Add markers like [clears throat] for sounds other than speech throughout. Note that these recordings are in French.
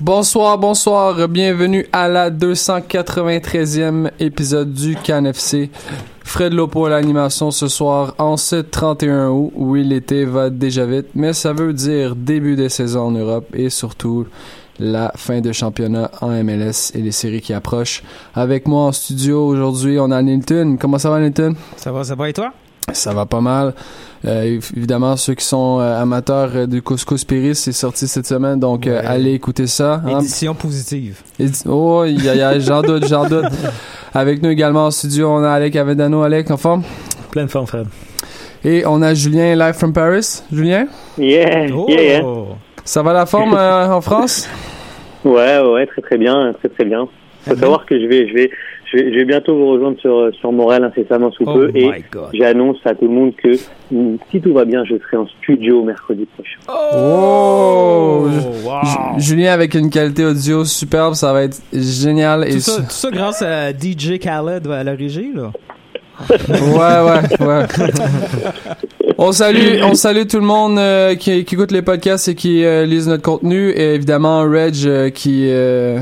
Bonsoir, bonsoir, bienvenue à la 293e épisode du CanFC. Fred Lopo à l'animation ce soir en ce 31 août. Oui, l'été va déjà vite, mais ça veut dire début des saisons en Europe et surtout la fin de championnat en MLS et les séries qui approchent. Avec moi en studio aujourd'hui, on a Nilton. Comment ça va Nilton? Ça va, ça va et toi? Ça va pas mal. Euh, évidemment, ceux qui sont euh, amateurs euh, du couscous Péris, c'est sorti cette semaine, donc euh, Ouais. allez écouter ça. hein. Édition positive. Édi- Oh, y a- y a- j'en doute, j'en doute. [laughs] Avec nous également en studio, on a Alec Avedano. Alec, en forme? Pleine forme, Fred. Et on a Julien live from Paris. Julien, Yeah, Oh! yeah, yeah. Ça va la forme euh, en France? [laughs] Ouais, ouais, très très bien, très très bien. Faut savoir que je vais, je vais, je vais, je vais bientôt vous rejoindre sur sur Montréal incessamment sous Oh peu et j'annonce à tout le monde que mm, si tout va bien, je serai en studio mercredi prochain. Oh! wow. Ju- Julien avec une qualité audio superbe, ça va être génial. Et Tout ça, tout ça grâce à DJ Khaled à la régie, là. Ouais, ouais, ouais. [laughs] on salue, on salue tout le monde euh, qui, qui écoute les podcasts et qui euh, lise notre contenu. Et évidemment, Reg euh, qui euh,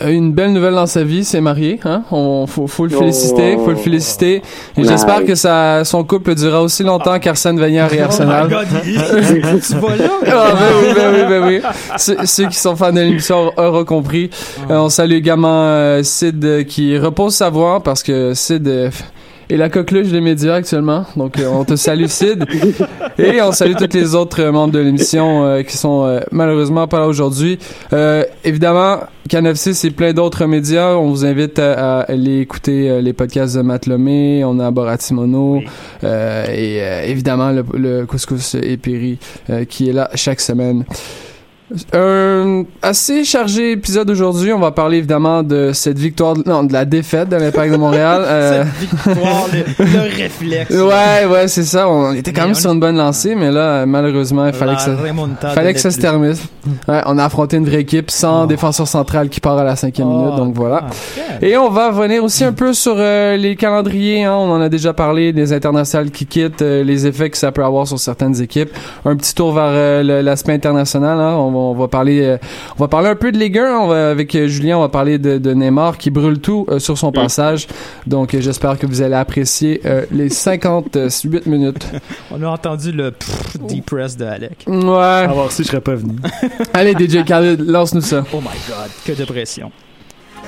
a une belle nouvelle dans sa vie, s'est marié. Hein? On faut, faut le Oh. féliciter, faut le féliciter. Et j'espère que ça, son couple durera aussi longtemps qu'Arsène Wenger et Oh Arsenal. my god, [laughs] tu vas là? Ah, ben oui, ben oui, ben oui. Ceux, ceux qui sont fans de l'émission auront compris. Euh, on salue également euh, Sid qui repose sa voix parce que Sid est la coqueluche des médias actuellement. Donc euh, on te salue Sid. [laughs] Et on salue tous les autres euh, membres de l'émission euh, qui sont euh, malheureusement pas là aujourd'hui. Euh, évidemment, CanFC, c'est plein d'autres médias. On vous invite à, à aller écouter euh, les podcasts de Matt Lemay. On a Boratimono. Euh, et euh, évidemment le, le couscous épéri euh, qui est là chaque semaine. Un assez chargé épisode aujourd'hui. On va parler évidemment de cette victoire, non, de la défaite de l'Impact de Montréal. [laughs] Euh, Cette victoire, le, le réflexe. ouais, ouais, c'est ça. On était quand Mais même on- sur une bonne lancée, mais là, malheureusement, il fallait La que ça, fallait que ça se termine. Ouais, on a affronté une vraie équipe sans Oh. défenseur central qui part à la cinquième Oh, minute, donc voilà. Et on va revenir aussi un peu sur euh, les calendriers. Hein, on en a déjà parlé, des internationales qui quittent, euh, les effets que ça peut avoir sur certaines équipes. Un petit tour vers euh, l'aspect international. Hein, on, va, on va parler, euh, on va parler un peu de Ligue 1. On va, avec euh, Julien, on va parler de, de Neymar qui brûle tout euh, sur son passage. Donc euh, j'espère que vous allez apprécier euh, les 58 [laughs] minutes. [laughs] On a entendu le pff, deep press de Alec. Ouais. À voir si je serais pas venu. [laughs] Allez DJ Khaled, lance-nous ça. Oh my god, que de pression.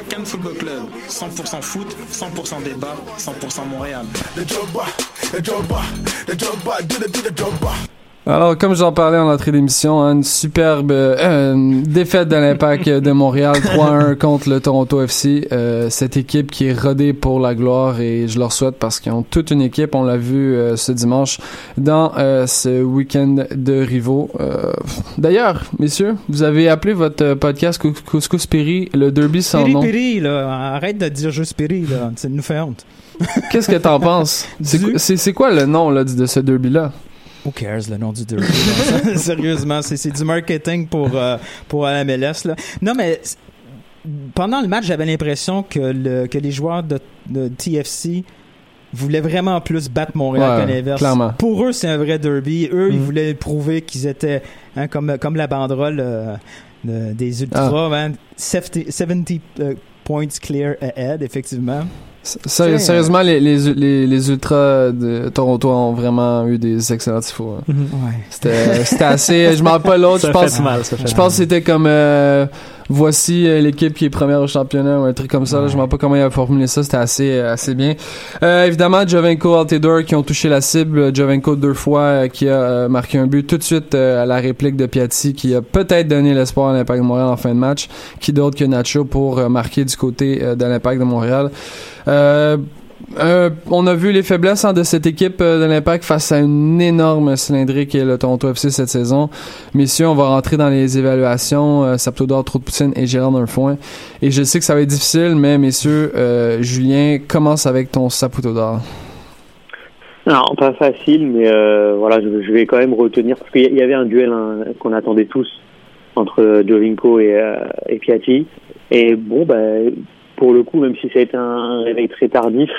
Cannes Football Club, 100% foot, 100% débat, 100% Montréal. Alors, comme j'en parlais en entrée d'émission, hein, une superbe euh, une défaite de l'Impact de Montréal [laughs] 3-1 contre le Toronto FC. Euh, cette équipe qui est rodée pour la gloire et je leur souhaite parce qu'ils ont toute une équipe. On l'a vu euh, ce dimanche dans ce week-end de rivaux. D'ailleurs, messieurs, vous avez appelé votre podcast Cous- Couscous Péri le derby sans Piri nom. Piri, là, arrête de dire juste Piri, là. Ça nous fait honte. Qu'est-ce que t'en [laughs] penses? C'est Du- quoi- le nom là, de ce derby-là? Who cares le nom du derby? [laughs] Sérieusement, c'est c'est du marketing pour, euh, pour la MLS. Là. Non, mais pendant le match, j'avais l'impression que, le, que les joueurs de, de TFC voulaient vraiment plus battre Montréal Ouais, que l'inverse. Pour eux, c'est un vrai derby. Eux, ils Mhm. voulaient prouver qu'ils étaient hein, comme, comme la banderole euh, de- des Ultras. Ah. hein, 70, 70, euh, points clear ahead, effectivement. Sérieusement, les, les, les, les Ultras de Toronto ont vraiment eu des excellents tifos. hein. Ouais. C'était c'était assez. Je m'en rappelle pas l'autre. Je pense, mal, je pense que c'était comme. euh, voici euh, l'équipe qui est première au championnat ou un truc comme ça. là. Je me rappelle pas comment il a formulé ça. C'était assez, euh, assez bien. Euh, évidemment, Jovenko Altidore qui ont touché la cible. Jovenko deux fois euh, qui a euh, marqué un but tout de suite euh, à la réplique de Piatti qui a peut-être donné l'espoir à l'Impact de Montréal en fin de match. Qui d'autre que Nacho pour euh, marquer du côté euh, de l'Impact de Montréal? Euh, on a vu les faiblesses hein, de cette équipe euh, de l'Impact face à une énorme cylindrée qui est le Toronto FC cette saison. Messieurs, on va rentrer dans les évaluations. Euh, Saptodor, Trop de Poutine et Gérard Dunfoin. Et je sais que ça va être difficile, mais messieurs, euh, Julien, commence avec ton Saputo d'or. Non, pas facile, mais voilà, je, vais quand même retenir parce qu'il y, avait un duel hein, qu'on attendait tous entre Jovinko et, et Piatti. Et bon, bah, pour le coup, même si ça a été un réveil très tardif,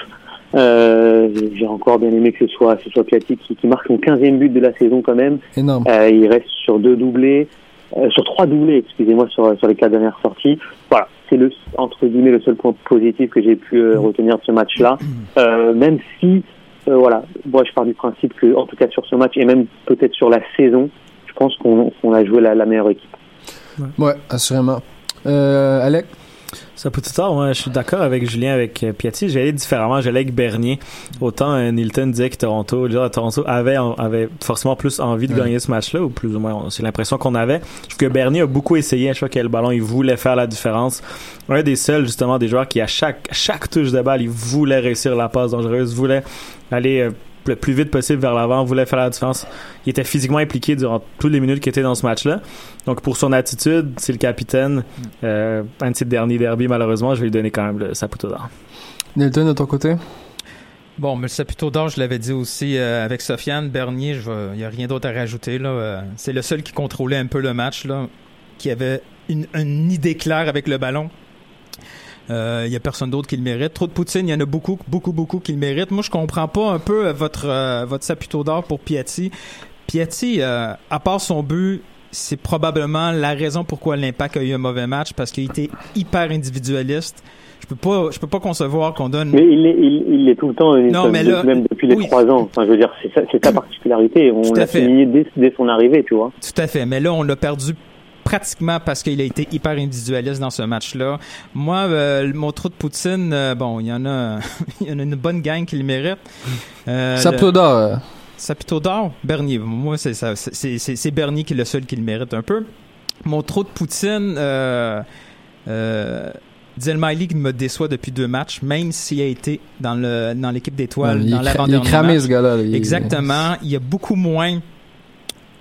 euh, j'ai encore bien aimé que ce soit, que ce soit Piatti qui, qui marque son 15e but de la saison quand même. Énorme. Euh, il reste sur deux doublés, euh, sur trois doublés, excusez-moi, sur, sur les quatre dernières sorties. Voilà, c'est le entre guillemets le seul point positif que j'ai pu euh, retenir de ce match-là. [clears throat] Euh, même si, euh, voilà, moi je pars du principe que, en tout cas sur ce match et même peut-être sur la saison, je pense qu'on qu'on a joué la, la meilleure équipe. Ouais, assurément. Euh, Alec? Ça peut tout tard, moi, je suis d'accord avec Julien, avec euh, Piatti. J'allais différemment, j'allais avec Bernier. Autant euh, Nilton disait que Toronto, le joueur de Toronto avait, avait forcément plus envie de gagner ce match-là, ou plus ou moins, c'est l'impression qu'on avait. Je trouve que Bernier a beaucoup essayé, qu'il y a le ballon, il voulait faire la différence. Un des seuls, justement, des joueurs qui, à chaque, chaque touche de balle, il voulait réussir la passe dangereuse, voulait aller euh, le plus vite possible vers l'avant, voulait faire la différence. Il était physiquement impliqué durant toutes les minutes qu'il était dans ce match-là. Donc pour son attitude, c'est le capitaine. Euh, un de ses derniers derbies, malheureusement, je vais lui donner quand même le Saputo d'or. Nilton, de ton côté? Bon, mais c'est plutôt d'or, je l'avais dit aussi euh, avec Sofiane Bernier, il n'y a rien d'autre à rajouter. là. Euh, c'est le seul qui contrôlait un peu le match, là, qui avait une, une idée claire avec le ballon. Il n'y a personne d'autre qui le mérite. Trop de poutine, il y en a beaucoup, beaucoup, beaucoup qui le méritent. Moi, je comprends pas un peu euh, votre, euh, votre saputo d'or pour Piatti. Piatti, euh, à part son but, c'est probablement la raison pourquoi l'Impact a eu un mauvais match, parce qu'il était hyper individualiste. Je peux pas, je peux pas concevoir qu'on donne Mais il est, il, il est tout le temps, Non, mais là- même depuis les trois ans. Enfin, je veux dire, c'est sa, particularité. On l'a souligné dès, dès son arrivée, tu vois. Tout à fait. Mais là, on l'a perdu pratiquement parce qu'il a été hyper individualiste dans ce match-là. Moi, euh, mon trou de Poutine, euh, bon, il y en a, [laughs] il y en a une bonne gang qui le mérite. Euh, Saputo d'or. Sapito d'or, Bernier. Moi, c'est ça. C'est Bernier qui est le seul qui le mérite un peu. Mon trou de Poutine, euh, euh, qui me déçoit depuis deux matchs, même s'il a été dans le dans l'équipe d'étoiles il, dans l'avant-dernier cramé, match. ce gars-là. Exactement. Il y a beaucoup moins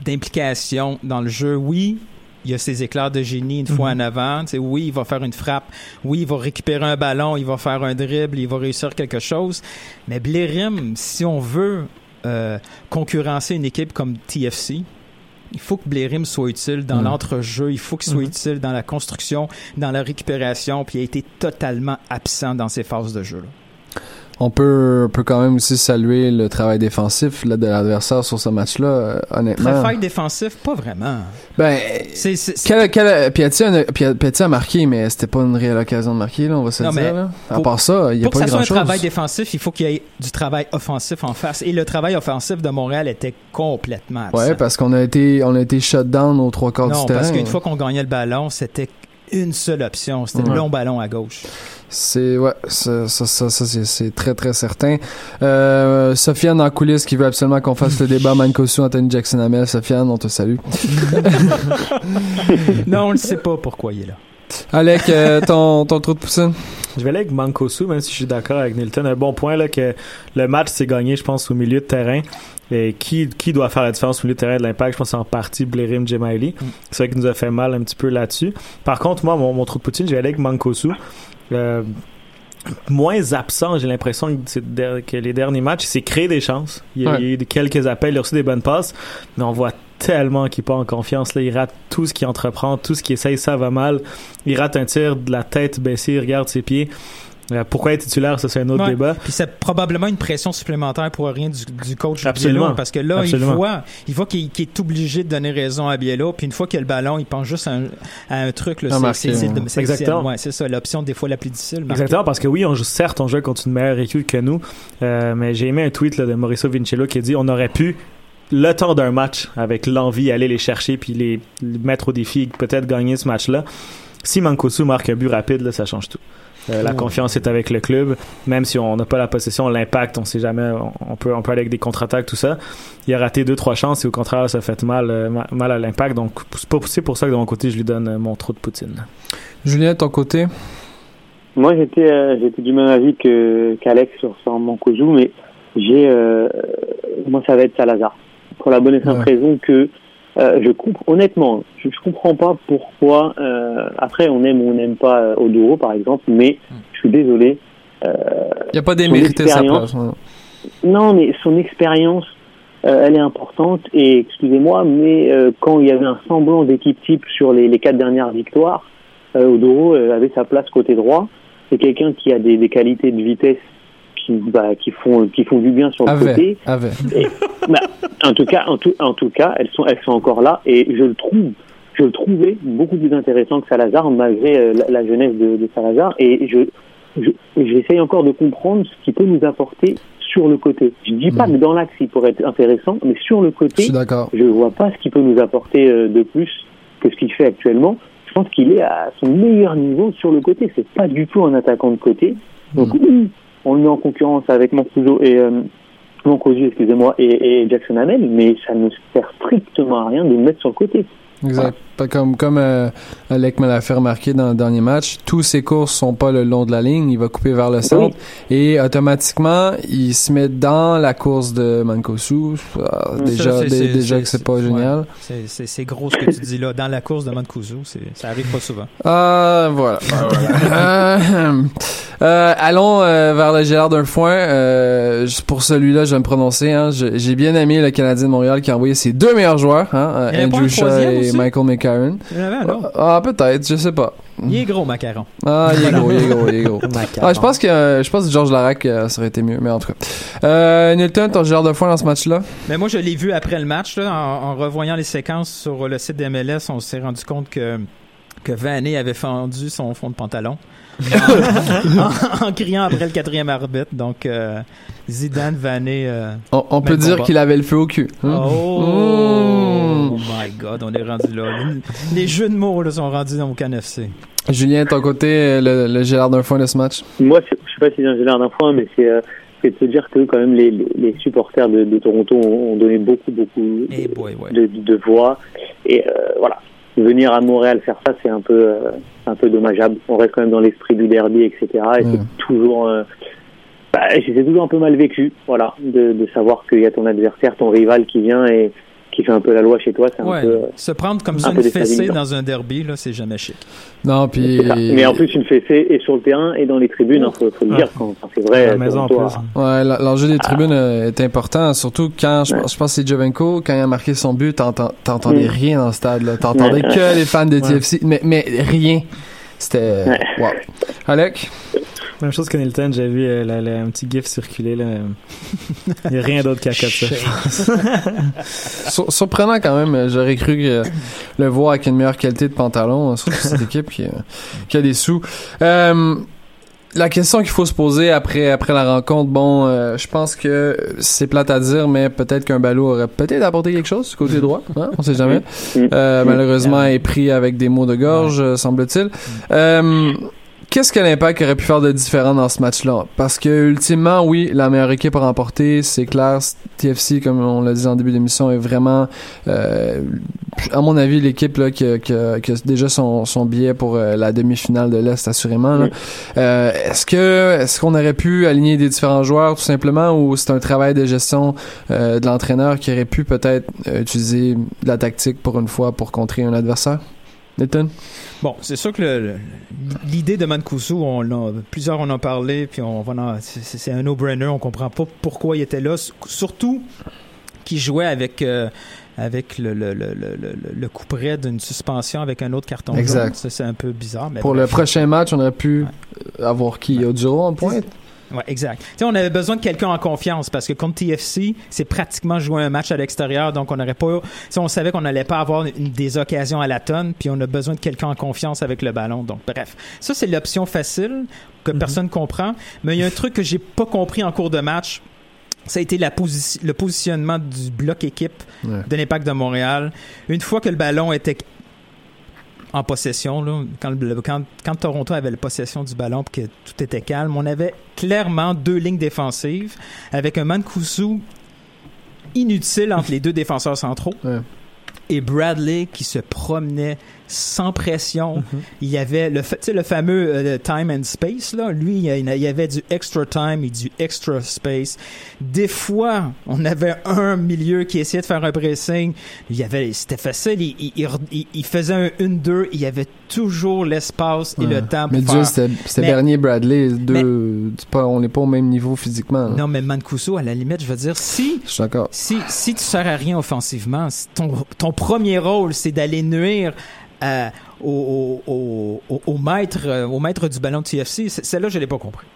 d'implication dans le jeu. Oui, il y a ses éclairs de génie une fois en avant. Tu sais, oui, il va faire une frappe. Oui, il va récupérer un ballon. Il va faire un dribble. Il va réussir quelque chose. Mais Blérim, si on veut euh, concurrencer une équipe comme TFC, il faut que Blérim soit utile dans Mhm. l'entrejeu. Il faut qu'il soit Mhm. utile dans la construction, dans la récupération. Puis il a été totalement absent dans ses phases de jeu. là. On peut, peut quand même aussi saluer le travail défensif là, de l'adversaire sur ce match-là, euh, honnêtement. Travail défensif, pas vraiment. Ben, C'est, quel, Piatti, a, marqué, mais c'était pas une réelle occasion de marquer, là, on va se Non, dire. mais Là. À pour- part ça, il n'y a pour que pas ça soit un grand-chose. travail défensif, il faut qu'il y ait du travail offensif en face. Et le travail offensif de Montréal était complètement absent. Ouais, parce qu'on a été, on a été shut down aux trois quarts non, du terrain. parce qu'une fois qu'on gagnait le ballon, c'était une seule option. C'était Ouais. le long ballon à gauche. C'est ouais, ça, ça, ça, ça, c'est, très très certain. Euh, Sofiane en coulisses qui veut absolument qu'on fasse le débat Mancosu Anthony Jackson Amel. Sofiane, on te salue. [laughs] non, on ne sait pas pourquoi il est là. Alec, euh, ton ton trou de poussine. Je vais aller avec Mankosu, même si je suis d'accord avec Nilton. Un bon point, là, que le match s'est gagné, je pense, au milieu de terrain. Et qui, qui doit faire la différence au milieu de terrain de l'impact? Je pense que c'est en partie Blérim Jemaili. Mm. C'est vrai qu'il nous a fait mal un petit peu là-dessus. Par contre, moi, mon, mon trou de poutine, je vais aller avec Mankosu. Euh, moins absent, j'ai l'impression que, que les derniers matchs, il s'est créé des chances. Il y a, Ouais. il y a eu quelques appels, il a reçu des bonnes passes, mais on voit tellement qu'il n'est pas en confiance. Là, il rate tout ce qu'il entreprend, tout ce qu'il essaye, ça va mal. Il rate un tir de la tête baissée, il regarde ses pieds. Euh, pourquoi être titulaire, ça c'est un autre Ouais. débat. Puis c'est probablement une pression supplémentaire pour rien du, du coach Absolument. Biello, parce que là, Absolument. il voit, il voit qu'il, est obligé de donner raison à Biello, puis une fois qu'il a le ballon, il pense juste à un, à un truc. Là, À c'est, Exactement. c'est- ouais, c'est ça, l'option des fois la plus difficile. marquer. Exactement, parce que oui, on joue, certes, on joue contre une meilleure équipe que nous, euh, mais j'ai aimé un tweet là, de Mauricio Vincello qui a dit on aurait pu le temps d'un match avec l'envie aller les chercher puis les, les mettre au défi et peut-être gagner ce match-là. Si Mankosu marque un but rapide, là, ça change tout. Euh, la confiance est avec le club, même si on n'a pas la possession, l'impact, on sait jamais, on, on peut, on peut aller avec des contre-attaques, tout ça. Il a raté deux, trois chances et au contraire, ça fait mal, euh, ma- mal à l'impact. Donc, c'est pour ça que de mon côté, je lui donne euh, mon trou de Poutine. Julien, de ton côté? Moi, j'étais euh, j'étais du même avis que qu'Alex sur, sur Mankozu, mais j'ai euh, moi ça va être Salazar pour la bonne et simple Ouais. raison que euh, je comprends honnêtement, je, je comprends pas pourquoi. euh, après, on aime ou on n'aime pas euh, Oduro par exemple, mais je suis désolé. Euh, Il n'y a pas démérité sa place. ouais. non, mais son expérience, euh, elle est importante. Et excusez-moi, mais euh, quand il y avait un semblant d'équipe type sur les, les quatre dernières victoires, euh, Odoro euh, avait sa place côté droit. c'est quelqu'un qui a des, des qualités de vitesse qui, bah, qui font qui font du bien sur le côté. Avait, avait. Et, bah, en tout cas, en tout, en tout cas, elles sont, elles sont encore là et je le trouve, je le trouvais beaucoup plus intéressant que Salazar malgré euh, la, la jeunesse de, de Salazar et je, je, j'essaye encore de comprendre ce qu'il peut nous apporter sur le côté. Je dis pas Mhm. que dans l'axe il pourrait être intéressant, mais sur le Je côté, d'accord. je vois pas ce qu'il peut nous apporter euh, de plus que ce qu'il fait actuellement. Je pense qu'il est à son meilleur niveau sur le côté. C'est pas du tout un attaquant de côté. Donc, ou on le met en concurrence avec Mancuso et euh, excusez-moi, et, Jackson Hamel, mais ça ne sert strictement à rien de le mettre sur le côté. Exact. Comme, comme euh, Alec me l'a fait remarquer dans le dernier match, tous ses courses sont pas le long de la ligne. Il va couper vers le centre et automatiquement, il se met dans la course de Mankosu. Ah, Ça, déjà, déjà c'est- que c'est pas c'est- génial. ouais. C'est- C'est c'est gros ce que tu dis là. Dans la course de c'est- ça arrive pas souvent. Ah, voilà. Euh, [laughs] euh, allons euh, vers le Gérard d'un foin. Euh, pour celui-là, je vais me prononcer. Hein. Je- J'ai bien aimé le Canadien de Montréal qui a envoyé ses deux meilleurs joueurs, hein, Andrew Shaw et aussi? Michael McCarron. Autre. Ah, peut-être, je sais pas. Il est gros, Macaron. Ah, il est gros, il est gros, il est gros. [laughs] Ah, je pense que euh, je pense que Georges Larac euh, ça aurait été mieux, mais en tout cas. Euh, Nilton, ton Gérard de foin dans ce match-là? Mais moi, je l'ai vu après le match, là, en, en revoyant les séquences sur le site d'MLS, on s'est rendu compte que que avait fendu son fond de pantalon en, en criant après le quatrième arbitre. Donc, euh, Zidane, Vané... euh, On, on peut dire qu'il avait le feu au cul. hein? Oh, Mmh. my God, on est rendu là. Les, les jeux de mots là, sont rendus dans au CanFC. Julien, ton côté, le, le Gérard d'un foin de ce match? Moi, c'est- je sais pas si c'est un gélard d'un point, mais c'est euh, c'est de se dire que quand même les, les, supporters de, de Toronto ont, ont donné beaucoup, beaucoup Eh boy, ouais. de, de voix. Et euh, voilà, venir à Montréal faire ça, c'est un peu, euh, un peu dommageable. On reste quand même dans l'esprit du derby, etc. Et c'est toujours, euh, bah, c'est toujours un peu mal vécu, voilà, de, de savoir qu'il y a ton adversaire, ton rival qui vient et qui fait un peu la loi chez toi. C'est un Ouais. peu. euh, Se prendre comme ça un une fessée dans un derby, là, c'est jamais chic. Non, puis. Mais en plus, une fessée et sur le terrain et dans les tribunes, il faut, faut le dire. Quand c'est vrai, À la maison en plus. a- Ouais, l'enjeu des tribunes euh, est important, surtout quand je, pense- je pense que c'est Jovenko, quand il a marqué son but, t'entendais Mm. rien dans le stade, là. T'entendais Ouais. que les fans de Ouais. TFC, mais, mais rien. C'était, Ouais. wow. Alec? Même chose que Nilton, j'ai vu euh, la- la- un petit gif circuler là. Il n'y a rien d'autre qu'à ça. [laughs] Sur- surprenant quand même, euh, j'aurais cru que le voir avec une meilleure qualité de pantalon, euh, surtout cette équipe qui, euh, qui a des sous. Euh, la question qu'il faut se poser après après la rencontre, bon, euh, je pense que c'est plate à dire, mais peut-être qu'un ballot aurait peut-être apporté quelque chose du côté droit, hein, on sait jamais. Euh, malheureusement, est pris avec des mots de gorge, euh, semble-t-il. Euh, Qu'est-ce que l'impact aurait pu faire de différent dans ce match-là? Parce que, ultimement, oui, la meilleure équipe a remporté, c'est clair. TFC, comme on l'a dit en début d'émission, est vraiment, euh, à mon avis, l'équipe là, qui, a- qui, qui a déjà son, son billet pour euh, la demi-finale de l'Est, assurément. là. Oui. Euh, est-ce que est-ce qu'on aurait pu aligner des différents joueurs, tout simplement, ou c'est un travail de gestion euh, de l'entraîneur qui aurait pu peut-être euh, utiliser de la tactique pour une fois pour contrer un adversaire? Nathan? Bon, c'est sûr que l'idée de Mancuso, on l'a- plusieurs en ont parlé, puis on va c'est un no-brainer, on comprend pas pourquoi il était là, surtout qu'il jouait avec euh, avec le, le, le, le, coup près d'une suspension avec un autre carton. Exact. C'est un peu bizarre. Mais Pour bref. le prochain match, on aurait pu avoir qui? Oduro en pointe? Ouais, exact. Tu sais, on avait besoin de quelqu'un en confiance parce que contre TFC, c'est pratiquement jouer un match à l'extérieur, donc on n'aurait pas. sais, on savait qu'on n'allait pas avoir une- des occasions à la tonne, puis on a besoin de quelqu'un en confiance avec le ballon. Donc, bref, ça c'est l'option facile que personne comprend. Mais il y a un truc que j'ai pas compris en cours de match. Ça a été la posi- le positionnement du bloc équipe Ouais. de l'Impact de Montréal. Une fois que le ballon était en possession, là, quand, le- quand, quand Toronto avait la possession du ballon et que tout était calme, on avait clairement deux lignes défensives avec un Mancuso inutile entre les deux défenseurs centraux Ouais. et Bradley qui se promenait sans pression. Mm-hmm. Il y avait le, fa- tu sais, le fameux euh, time and space, là. Lui, il y avait du extra time et du extra space. Des fois, on avait un milieu qui essayait de faire un pressing. Il y avait, c'était facile. Il, il, il- il faisait un 1-2. Il y avait toujours l'espace et Ouais. le temps pour Mais faire. Dieu, c'était c'était Mais- Bernier Bradley, deux, c'est pas, on n'est pas au même niveau physiquement. là. Non, mais Mancuso, à la limite, je veux dire, si Je suis d'accord. si, si tu sers à rien offensivement, si ton, ton premier rôle, c'est d'aller nuire à- au, au, au, au maître, euh, au maître du ballon de TFC. Celle-là, je l'ai pas compris.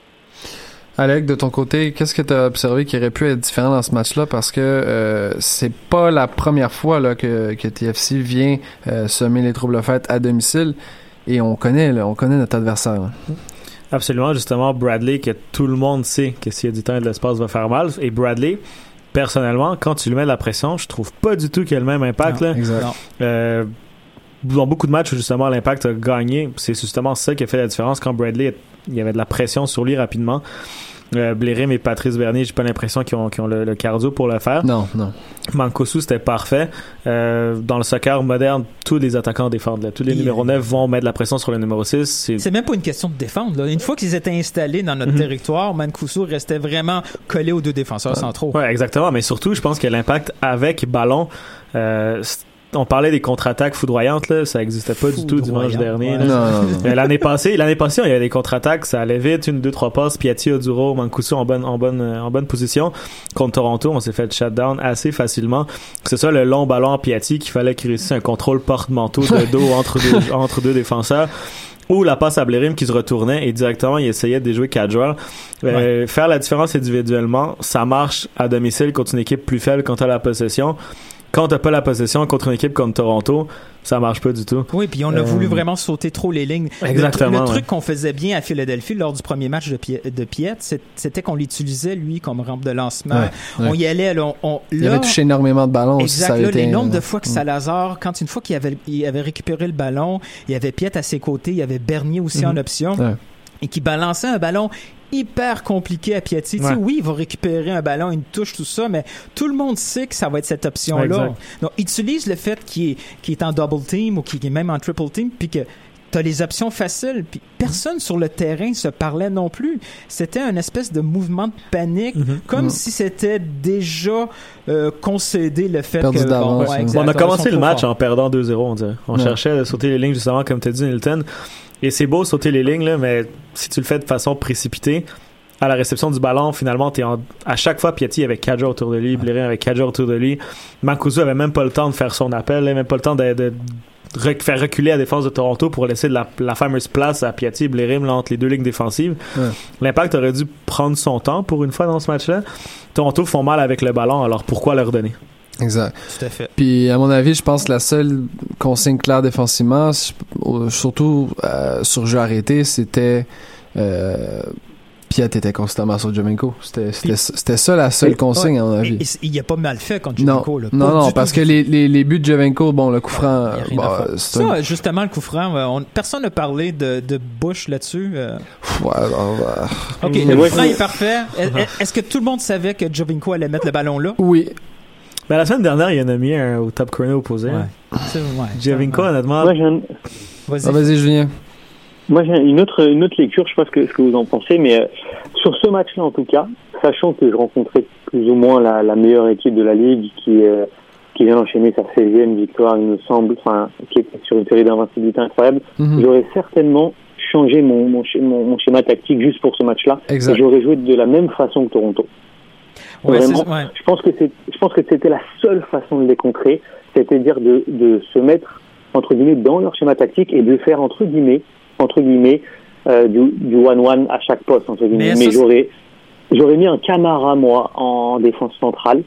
Alec, de ton côté, qu'est-ce que tu as observé qui aurait pu être différent dans ce match-là? Parce que euh, c'est pas la première fois là, que, que TFC vient euh, semer les troubles fêtes à domicile. Et on connaît, là, on connaît notre adversaire. là. Absolument, justement, Bradley, que tout le monde sait que s'il y a du temps et de l'espace va faire mal. Et Bradley, personnellement, quand tu lui mets de la pression, je trouve pas du tout qu'il a le même impact. Non. Là. Euh, dans beaucoup de matchs où justement l'impact a gagné, c'est justement ça qui a fait la différence quand Bradley, il y avait de la pression sur lui rapidement. Euh, Blérim et Patrice Bernier, j'ai pas l'impression qu'ils ont, le, le cardio pour le faire. Non, non. Mankosu, c'était parfait. Euh, dans le soccer moderne, tous les attaquants défendent. Là. Tous les Il- numéros 9 vont mettre de la pression sur le numéro 6. C'est même pas une question de défendre. là. Une fois qu'ils étaient installés dans notre Mhm. territoire, Mancuso restait vraiment collé aux deux défenseurs centraux. Ouais, exactement. Mais surtout, je pense que l'impact avec ballon, euh, on parlait des contre-attaques foudroyantes, là, ça existait pas du tout dimanche dernier. ouais. Non, non, non. Euh, L'année passée, l'année passée, il y avait des contre-attaques, ça allait vite, une, deux, trois passes, Piatti, Oduro, Mancuso en bonne, en bonne, en bonne position. Contre Toronto, on s'est fait shutdown assez facilement. C'est ça, le long ballon en Piatti qu'il fallait qu'il réussisse un contrôle porte-manteau de [laughs] dos entre deux, entre deux défenseurs. Ou la passe à Blérim qui se retournait et directement il essayait de déjouer quatre joueurs. Euh, Faire la différence individuellement, ça marche à domicile contre une équipe plus faible quand t'as la possession. Quand t'as pas la possession contre une équipe comme Toronto, ça marche pas du tout. Oui, puis on a Euh, voulu vraiment sauter trop les lignes. Exactement, Le, truc ouais. qu'on faisait bien à Philadelphie lors du premier match de, Pi- de Piet, c'était qu'on l'utilisait, lui, comme rampe de lancement. Ouais, On y allait, là, on, on- Il là, avait touché énormément de ballons aussi. Exact. Ça Là, été, les nombres euh, de fois que Salazar, quand une fois qu'il avait, il avait récupéré le ballon, il y avait Piet à ses côtés, il y avait Bernier aussi Mhm. en option, Ouais. et qui balançait un ballon hyper compliqué à sais, Ouais. oui, il va récupérer un ballon, une touche, tout ça, mais tout le monde sait que ça va être cette option-là. Donc, utilise le fait qu'il est, qu'il est en double team ou qu'il est même en triple team, puis que T'as les options faciles, puis personne sur le terrain se parlait non plus. C'était un espèce de mouvement de panique, Mhm. comme Mhm. si c'était déjà euh, concédé le fait Perdu que ouais. exact, on a commencé le match forts. en perdant 2-0, on dirait. On Ouais. cherchait à sauter les lignes, justement, comme tu as dit, Nilton. Et c'est beau sauter les lignes, là, mais si tu le fais de façon précipitée, à la réception du ballon, finalement, t'es en... à chaque fois, Piatti avait 4 joueurs autour de lui, Blérin avait 4 joueurs autour de lui. Mancuso avait même pas le temps de faire son appel, là, même pas le temps de, de rec- faire reculer la défense de Toronto pour laisser de la, la fameuse place à Piatti et Blérim là, entre les deux lignes défensives. Ouais. L'impact aurait dû prendre son temps pour une fois dans ce match-là. Toronto font mal avec le ballon, alors pourquoi leur donner? Exact. Tout à fait. Puis, à mon avis, je pense que la seule consigne claire défensivement, surtout euh, sur jeu arrêté, c'était. Euh, Piat était constamment sur Jomenko. C'était c'était- c'était ça la seule consigne, à mon avis. il a pas mal fait contre Non, Jovenko. là. non, non, du parce tout. que les, les, les buts de Jovenko, bon, le coup franc, bah, un- Ça, justement, le coup franc, on- personne n'a parlé de, de Bush là-dessus. euh. Ouais, alors, euh, OK, Mais le coup franc est parfait. Est- [laughs] Est-ce que tout le monde savait que Jovinko allait mettre le ballon là? oui, Ben, la semaine dernière, il y en a mis un au top corner opposé. ouais. Javinko, Ouais. honnêtement, un- Vas-y. Ah, vas-y, Julien. Moi, j'ai une autre, une autre lecture, je sais pas ce que, ce que vous en pensez, mais euh, sur ce match-là, en tout cas, sachant que je rencontrais plus ou moins la, la meilleure équipe de la Ligue qui, euh, qui vient d'enchaîner sa 16e victoire, il me semble, enfin, qui est sur une série d'invincibilité incroyable, Mhm. j'aurais certainement changé mon, mon, sch- mon- mon schéma tactique juste pour ce match-là. J'aurais joué de la même façon que Toronto. Ouais, c'est- Vraiment, ouais. je pense que c'est, je pense que c'était la seule façon de les contrer, c'est-à-dire de, de se mettre entre guillemets dans leur schéma tactique et de faire entre guillemets, entre guillemets, euh, du, one-one à chaque poste entre guillemets. Mais j'aurais, j'aurais mis un Camara moi en défense centrale,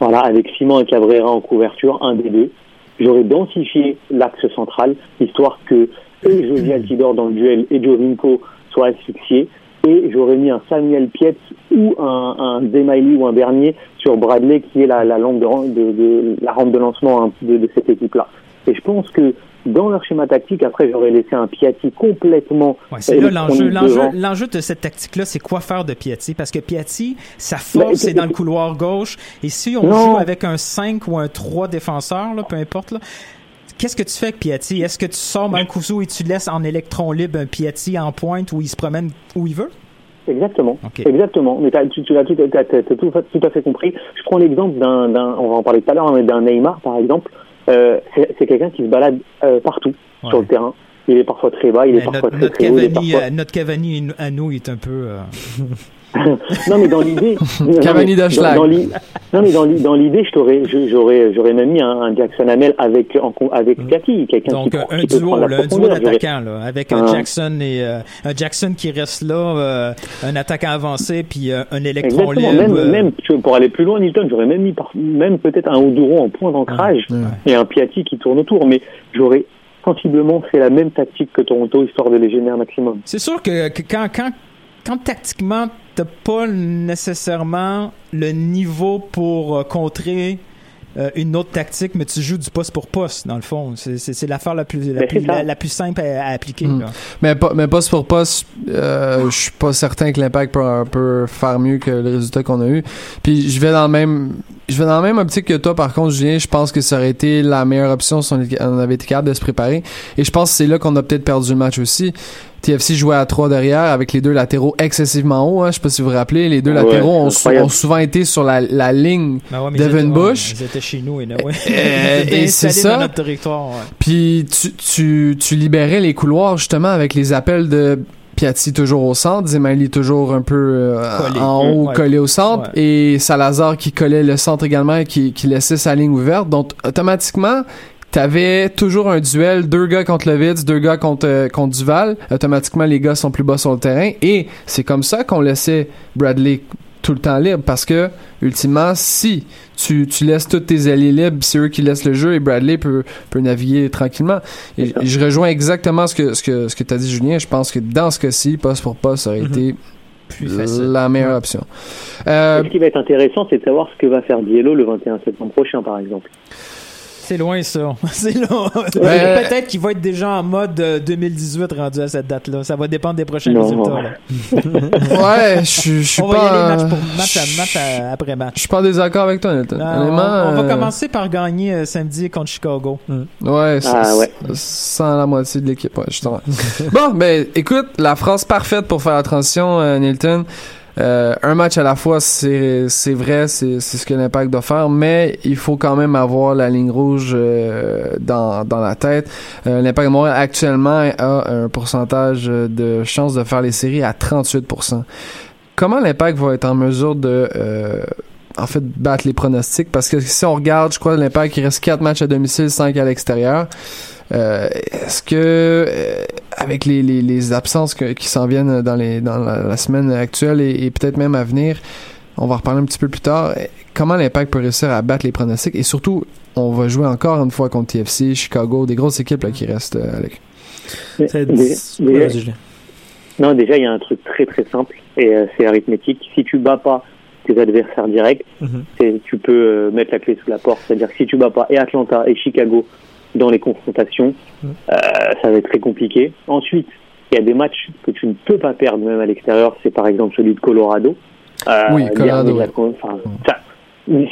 voilà, avec Simon et Cabrera en couverture, un des deux. J'aurais densifié l'axe central, histoire que et Josie Altidore dans le duel et Jovinko soient asphyxiés. Et j'aurais mis un Samuel Pietz ou un, un Zemaili ou un Bernier sur Bradley, qui est la, la, lampe de, de, de- la rampe de lancement hein, de, de cette équipe-là. Et je pense que dans leur schéma tactique, après, j'aurais laissé un Piatti complètement Ouais, c'est là l'enjeu. L'enjeu, l'enjeu de cette tactique-là, c'est quoi faire de Piatti? Parce que Piatti, sa force, Ben, c'est dans le couloir gauche. Et si on Non. joue avec un 5 ou un 3 défenseur, là, peu importe, là, qu'est-ce que tu fais avec Piatti? Est-ce que tu sors Mancuso et tu laisses en électron libre un Piatti en pointe où il se promène où il veut? Exactement. Exactement. Mais tu, tu l'as tout, à fait compris. Je prends l'exemple d'un, on va en parler tout à l'heure, mais d'un Neymar, par exemple. Euh, c'est, quelqu'un qui se balade euh, partout sur le terrain. Il est parfois très bas, il est Mais parfois notre, très notre très haut. il est Cavani, parfois- euh, notre Cavani à nous est un peu. euh, [laughs] non, mais dans l'idée. [laughs] non, Cavani mais dans- dans l'i- Non, mais dans, l'i- dans l'idée, je t'aurais, je- j'aurais, j'aurais même mis un, un Jackson Hamel avec, en, avec Piatti, quelqu'un Donc qui, euh, un qui duo, là, un duo d'attaquants là, avec Un- Jackson et euh, un Jackson qui reste là, euh, un attaquant avancé puis euh, un électron libre. Même, même tu vois, pour aller plus loin, Newton, j'aurais même mis par- même peut-être un Oduro en point d'ancrage et un Piatti qui tourne autour. Mais j'aurais sensiblement fait la même tactique que Toronto, histoire de les gêner un maximum. C'est sûr que, que quand, quand, quand tactiquement, t'as pas nécessairement le niveau pour euh, contrer euh, une autre tactique, mais tu joues du poste pour poste, dans le fond. C'est- C'est c'est l'affaire la plus, la, plus, c'est ça. la, la plus simple à, à appliquer. Mm. là. Mais, pas, mais poste pour poste, euh, je suis pas certain que l'impact peut, peut faire mieux que le résultat qu'on a eu. Puis je vais dans le même, je vais dans la même optique que toi. Par contre, Julien, je pense que ça aurait été la meilleure option si on avait été capable de se préparer. Et je pense que c'est là qu'on a peut-être perdu le match aussi. TFC jouait à trois derrière avec les deux latéraux excessivement hauts. Hein. Je sais pas si vous vous rappelez, les deux Ouais, latéraux ont, sou- incroyable. ont souvent été sur la, la ligne Ben ouais, ouais, Bush. ils étaient chez nous, et, ouais. Euh, [laughs] Ils étaient et c'est ça. dans notre territoire. ouais. Puis tu, tu, tu libérais les couloirs justement avec les appels de Piatti toujours au centre, Zemali toujours un peu euh, Collé. en haut, Ouais. collé au centre, Ouais. et Salazar qui collait le centre également et qui, qui laissait sa ligne ouverte. Donc automatiquement, t'avais toujours un duel, deux gars contre Levitz, deux gars contre, euh, contre Duval. Automatiquement, les gars sont plus bas sur le terrain. Et c'est comme ça qu'on laissait Bradley tout le temps libre parce que ultimement si tu, tu laisses tous tes alliés libres c'est eux qui laissent le jeu et Bradley peut, peut naviguer tranquillement et, je rejoins exactement ce que ce que ce que t'as dit Julien je pense que dans ce cas-ci poste pour poste ça aurait Mhm. été la meilleure option euh, Ce qui va être intéressant, c'est de savoir ce que va faire Biello le 21 septembre prochain, par exemple. C'est loin, ça. [laughs] C'est loin. Ouais. Peut-être qu'il va être déjà en mode euh, 2018 rendu à cette date-là. Ça va dépendre des prochains Non. résultats. là. [laughs] ouais je suis On va y aller pas match, pour, euh, match, à, je- match à- après match. je suis pas en désaccord avec toi Nathan. Euh, Honnêtement, on, on va euh, commencer par gagner euh, samedi contre Chicago. Ouais, Ah, ouais. sans la moitié de l'équipe, ouais, justement. [laughs] bon, ben, écoute, la phrase parfaite pour faire la transition, euh, Nilton. Euh, un match à la fois, c'est vrai, c'est c'est ce que l'impact doit faire, mais il faut quand même avoir la ligne rouge euh, dans, dans la tête. Euh, l'impact de Montréal actuellement a un pourcentage de chance de faire les séries à 38%. Comment l'impact va être en mesure de euh, en fait battre les pronostics? Parce que si on regarde, je crois l'impact il reste 4 matchs à domicile, 5 à l'extérieur. Euh, Est-ce que euh, avec les, les, les absences que- qui s'en viennent dans les dans la, la semaine actuelle et, et peut-être même à venir, on va en reparler un petit peu plus tard. euh, Comment l'impact peut réussir à battre les pronostics? Et surtout on va jouer encore une fois contre TFC, Chicago, des grosses équipes là, qui restent euh, Déjà- déjà- Julien. Non, déjà, il y a un truc très très simple et euh, c'est arithmétique. Si tu bats pas tes adversaires directs, Mhm. c'est- tu peux euh, mettre la clé sous la porte. C'est-à-dire que si tu bats pas et Atlanta et Chicago dans les confrontations, Mhm. euh, ça va être très compliqué. Ensuite, il y a des matchs que tu ne peux pas perdre même à l'extérieur. C'est par exemple celui de Colorado. Euh, Oui, Colorado, la enfin, ça-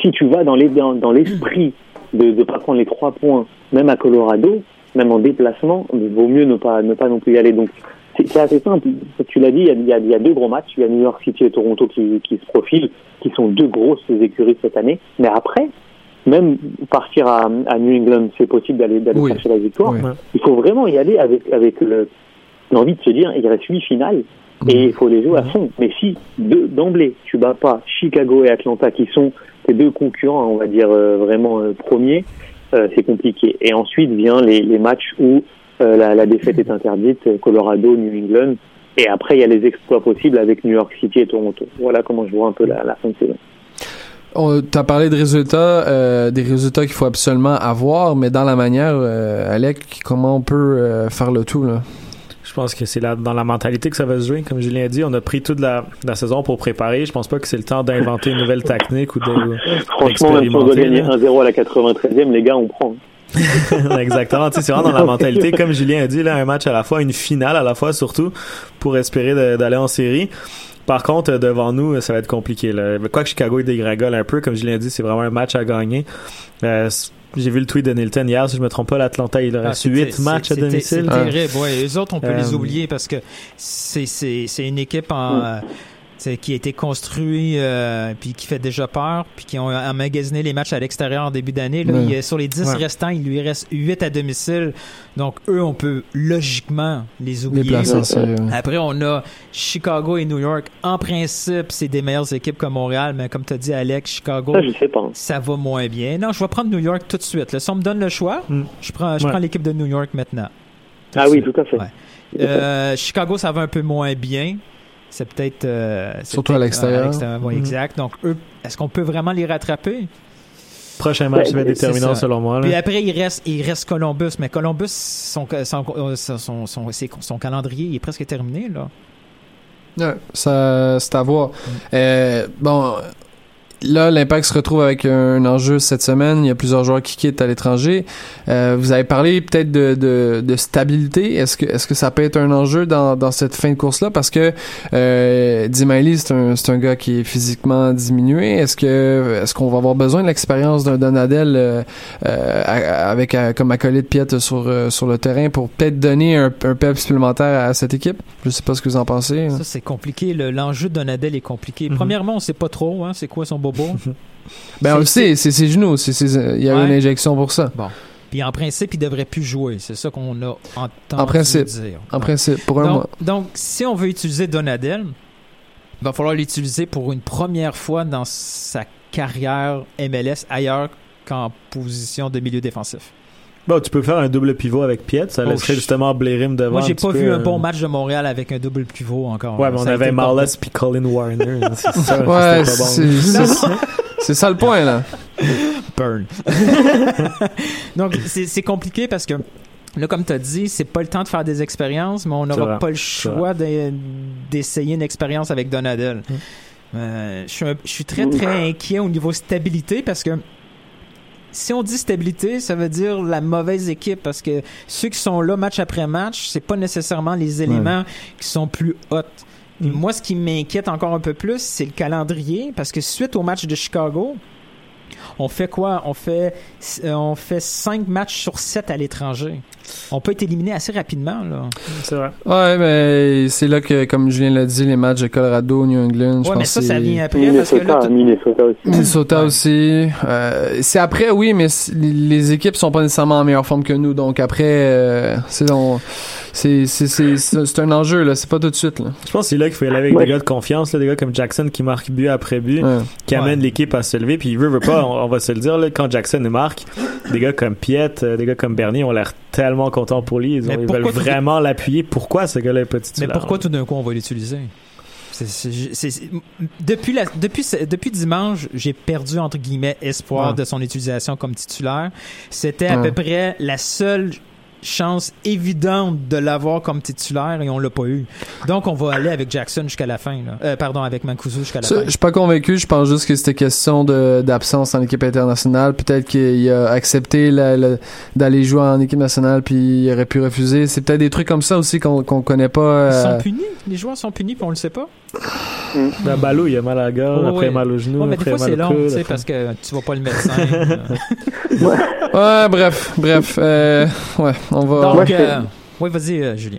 si tu vas dans les dans, dans l'esprit de ne pas prendre les trois points, même à Colorado, même en déplacement, il vaut mieux ne pas ne pas non plus y aller. Donc c'est assez simple. Tu l'as dit, il y, a, il y a- il y a deux gros matchs. Il y a New York City et Toronto qui, qui se profilent, qui sont deux grosses écuries cette année. Mais après, même partir à, à New England, c'est possible d'aller d'aller Oui. chercher la victoire. Oui. Il faut vraiment y aller avec avec le- l'envie de se dire, il reste huit finales et il faut les jouer à fond. Mais si de- d'emblée tu bats pas Chicago et Atlanta, qui sont tes deux concurrents, on va dire euh, vraiment euh, premiers, euh, c'est compliqué. Et ensuite vient les, les matchs où la, la défaite est interdite, Colorado, New England. Et après, il y a les exploits possibles avec New York City et Toronto. Voilà comment je vois un peu la, la fin de saison. On t'a parlé de résultats, euh, des résultats qu'il faut absolument avoir, mais dans la manière, euh, Alec, comment on peut euh, faire le tout là? Je pense que c'est là dans la mentalité que ça va se jouer. Comme Julien a dit, on a pris toute la, la saison pour préparer. Je pense pas que c'est le temps d'inventer une nouvelle technique ou de. [laughs] Franchement, même si on doit gagner Expérimenter, 1-0 à la 93e, les gars, on prend. [laughs] Exactement. Tu sais, c'est vraiment dans la mentalité, comme Julien a dit, là, un match à la fois, une finale à la fois, surtout, pour espérer d'aller en série. Par contre, euh, devant nous, ça va être compliqué. Là. Quoi que Chicago dégringole un peu, comme Julien a dit, c'est vraiment un match à gagner. Euh, j'ai vu le tweet de Nilton hier, si je me trompe pas, l'Atlanta, il Ah, reste c'est- 8 c'est- matchs à domicile. C'est terrible. Ouais, les autres, on peut Euh, les oublier parce que c'est une équipe en. euh, qui a été construit euh, puis qui fait déjà peur puis qui ont emmagasiné les matchs à l'extérieur en début d'année là, Ouais. il y a- sur les 10 Ouais. restants il lui reste 8 à domicile donc eux on peut logiquement les Les oublier série. ouais. après, on a Chicago et New York. En principe, c'est des meilleures équipes que Montréal, mais comme tu as dit, Alex, Chicago, Ça, je sais pas. ça va moins bien. Non, je vais prendre New York tout de suite. Là, si on me donne le choix, Mm. je prends, je Ouais. prends l'équipe de New York maintenant. Tout Ah oui, suite. tout à fait. Ouais. Tout à fait. Euh, Chicago, ça va un peu moins bien. C'est peut-être. euh, Surtout à l'extérieur. euh, ouais, Mhm. exact. Donc, eux, est-ce qu'on peut vraiment les rattraper? Prochain match Ouais, va être c'est déterminant selon moi. là. Puis après, il reste, il reste Columbus. Mais Columbus, son, son, son, son, son- c'est- son calendrier est presque terminé. Là. Ouais, ça, c'est à voir. Mm. Euh, bon, là, l'Impact se retrouve avec un enjeu cette semaine. Il y a plusieurs joueurs qui quittent à l'étranger. Euh, vous avez parlé peut-être de, de, de stabilité. Est-ce que, est-ce que ça peut être un enjeu dans, dans cette fin de course-là? Parce que euh, Dimaili, c'est un, c'est un gars qui est physiquement diminué. Est-ce que est-ce qu'on va avoir besoin de l'expérience d'un Donadel euh, euh, avec comme acolyte Piet sur, sur le terrain pour peut-être donner un, un pep supplémentaire à cette équipe? Je sais pas ce que vous en pensez. Ça, c'est compliqué. Le- L'enjeu de Donadel est compliqué. Mhm. Premièrement, on sait pas trop hein, c'est quoi son bobo. [laughs] Ben on le sait, c'est ses genoux, c'est ses- il y a eu Ouais. une injection pour ça. Puis en principe, il devrait plus jouer. C'est ça qu'on a entendu En principe. dire. En Ouais. principe, pour un donc, mois. donc, si on veut utiliser Donadel, il va falloir l'utiliser pour une première fois dans sa carrière MLS ailleurs qu'en position de milieu défensif. Bon, tu peux faire un double pivot avec Piet, ça Oh, laisserait je- justement Blérim devant. Moi, j'ai pas peu, vu un euh, bon match de Montréal avec un double pivot encore. Ouais, mais on avait Marles puis Colin Warner. C'est ça, Ouais, bon. c'est ça le point là. Burn. [laughs] Donc, c'est compliqué parce que, là, comme tu as dit, c'est pas le temps de faire des expériences, mais on n'aura pas le choix de- d'essayer une expérience avec Donadel. Mm. Euh, je suis très, très inquiet au niveau stabilité parce que si on dit stabilité, ça veut dire la mauvaise équipe parce que ceux qui sont là match après match, c'est pas nécessairement les éléments qui sont plus hauts. Mm. Moi, ce qui m'inquiète encore un peu plus, c'est le calendrier parce que suite au match de Chicago, on fait quoi? On fait, euh, on fait 5 matchs sur 7 à l'étranger. On peut être éliminé assez rapidement, là. C'est vrai. Ouais, mais c'est là que, comme Julien l'a dit, les matchs de Colorado, New England, je Ouais, mais pense ça, que ça c'est- vient après parce que là, Minnesota, Minnesota aussi. Minnesota Ouais. aussi. Euh, c'est après, oui, mais les équipes sont pas nécessairement en meilleure forme que nous. Donc après, euh, c'est on- c'est c'est c'est c'est c'est un enjeu là. C'est pas tout de suite là. Je pense que c'est là qu'il faut y aller avec Ouais. des gars de confiance, là, des gars comme Jackson qui marquent but après but, Ouais. qui Ouais. amènent l'équipe à se lever. Puis veut, veut pas, on, on va se le dire, là, quand Jackson marque, des gars comme Piet, euh, des gars comme Bernier ont l'air tellement contents pour lui. Ils, ont- veulent vraiment l'appuyer. Pourquoi ce gars-là est pas Mais pourquoi tout d'un coup on va l'utiliser? Depuis, la, depuis, depuis dimanche, j'ai perdu entre guillemets espoir Ouais. de son utilisation comme titulaire. C'était à Ouais. peu près la seule chance évidente de l'avoir comme titulaire et on l'a pas eu. Donc on va aller avec Jackson jusqu'à la fin. Là. Euh, pardon, avec Mancuso jusqu'à la Ça, fin. Je suis pas convaincu. Je pense juste que c'était question d'absence en équipe internationale. Peut-être qu'il a accepté d'aller jouer en équipe nationale puis il aurait pu refuser. C'est peut-être des trucs comme ça aussi qu'on qu'on connaît pas. Ils euh, sont punis. Les joueurs sont punis puis on le sait pas. Ben, Ballot, il a mal à la gorge, Ouais, après ouais. mal au genou, Ouais, après fois mal au long, coude, tu sais, après- parce que tu vois pas le médecin. Euh, Ouais, bref, bref. euh, ouais, on va. Donc, Moi, je euh, oui, vas-y, euh, Julien.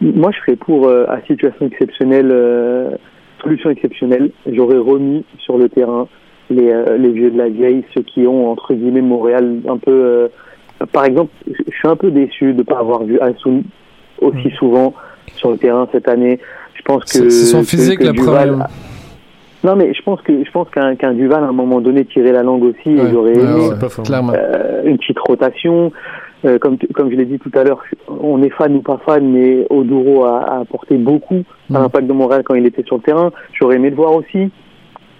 Moi, je serais pour, euh, à situation exceptionnelle, euh, solution exceptionnelle, j'aurais remis sur le terrain les, euh, les vieux de la vieille, ceux qui ont, entre guillemets, Montréal un peu... euh, par exemple, je suis un peu déçu de ne pas avoir vu Assoun aussi souvent sur le terrain cette année. Je pense que... C'est son que- physique que le Duval- problème. Non, mais je pense que je pense qu'un qu'un Duval, à un moment donné, tirait la langue aussi, et Ouais, j'aurais ouais, aimé ouais, euh, une petite rotation. Euh, comme, comme je l'ai dit tout à l'heure, on est fan ou pas fan, mais Oduro a, a apporté beaucoup à Mm. l'impact de Montréal quand il était sur le terrain. J'aurais aimé le voir aussi.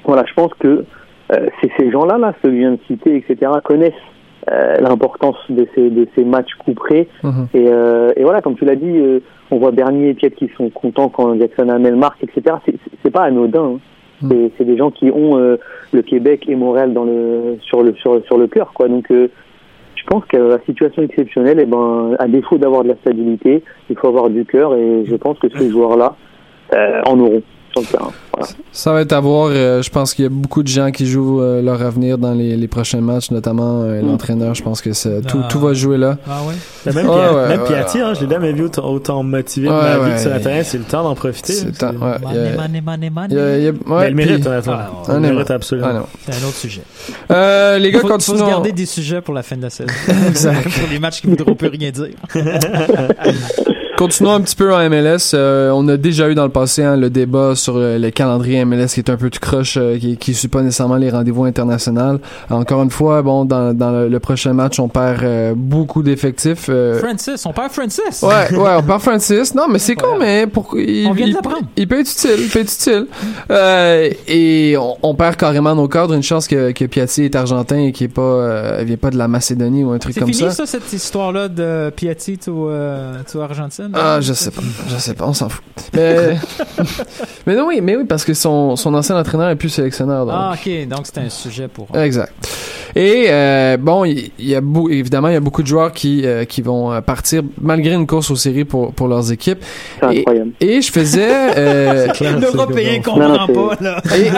Voilà, je pense que euh, c'est ces gens-là, là, ceux que je viens de citer, etc., connaissent euh, l'importance de ces, de ces matchs couperés. Mhm. Et, euh, et voilà, comme tu l'as dit, on voit Bernier et Piet qui sont contents quand Jackson Hamel marque, etc. C'est- pas anodin. hein. Mm. C'est- C'est des gens qui ont le Québec et Montréal dans le sur le sur, sur le cœur, quoi. Donc je pense que la situation exceptionnelle, eh ben, à défaut d'avoir de la stabilité, il faut avoir du cœur et je pense que ces joueurs-là euh, en auront. Sur le terrain. Voilà. Ça va être à voir. euh, je pense qu'il y a beaucoup de gens qui jouent euh, leur avenir dans les, les prochains matchs, notamment euh, Mm. l'entraîneur. Je pense que tout, Ah. tout va jouer là. Ah ouais? Mais Même, Ouais, Pia- ouais, même ouais, Piatti, ouais. hein, je l'ai jamais vu autant, autant motivé de Ouais, ma vie que sur le terrain. C'est le temps d'en profiter. C'est C'est- le temps, ouais. Il il il il mérite, puis- honnêtement. Ah, Il mérite absolument. Ah. C'est un autre sujet. Euh, les gars, faut, faut continuons. se garder des sujets pour la fin de la saison. [laughs] Exact. pour les matchs qui voudront plus rien dire. [laughs] Continuons un petit peu en MLS. Euh, on a déjà eu dans le passé hein, le débat sur euh, le calendrier MLS qui est un peu tout croche, euh, qui, qui suit pas nécessairement les rendez-vous internationaux. Encore une fois, bon, dans, dans le, le prochain match, on perd euh, beaucoup d'effectifs. euh, Francis, on perd Francis. Ouais, ouais, on perd Francis. Non, mais c'est con, mais pourquoi il, On vient de il- l'apprendre. Il peut être utile, il peut être utile. Euh, et on, on perd carrément nos cadres. Une chance que, que Piatti est argentin et qu'il est pas, euh, vient pas de la Macédonie ou un truc C'est comme fini ça. ça, cette histoire-là de Piatti to, euh, to Argentine? Ah, je sais pas, je sais pas, on s'en fout. Mais, [laughs] mais non, oui, mais oui, parce que son, son ancien entraîneur est plus sélectionneur. donc. Ah, ok, donc c'est un sujet pour. Exact. Et euh, bon, il y, a beau, évidemment, il y a beaucoup de joueurs qui euh, qui vont euh, partir malgré une course aux séries pour pour leurs équipes. C'est Et- incroyable. Et je faisais euh, [laughs] L'Européen comprend pas, là. Et-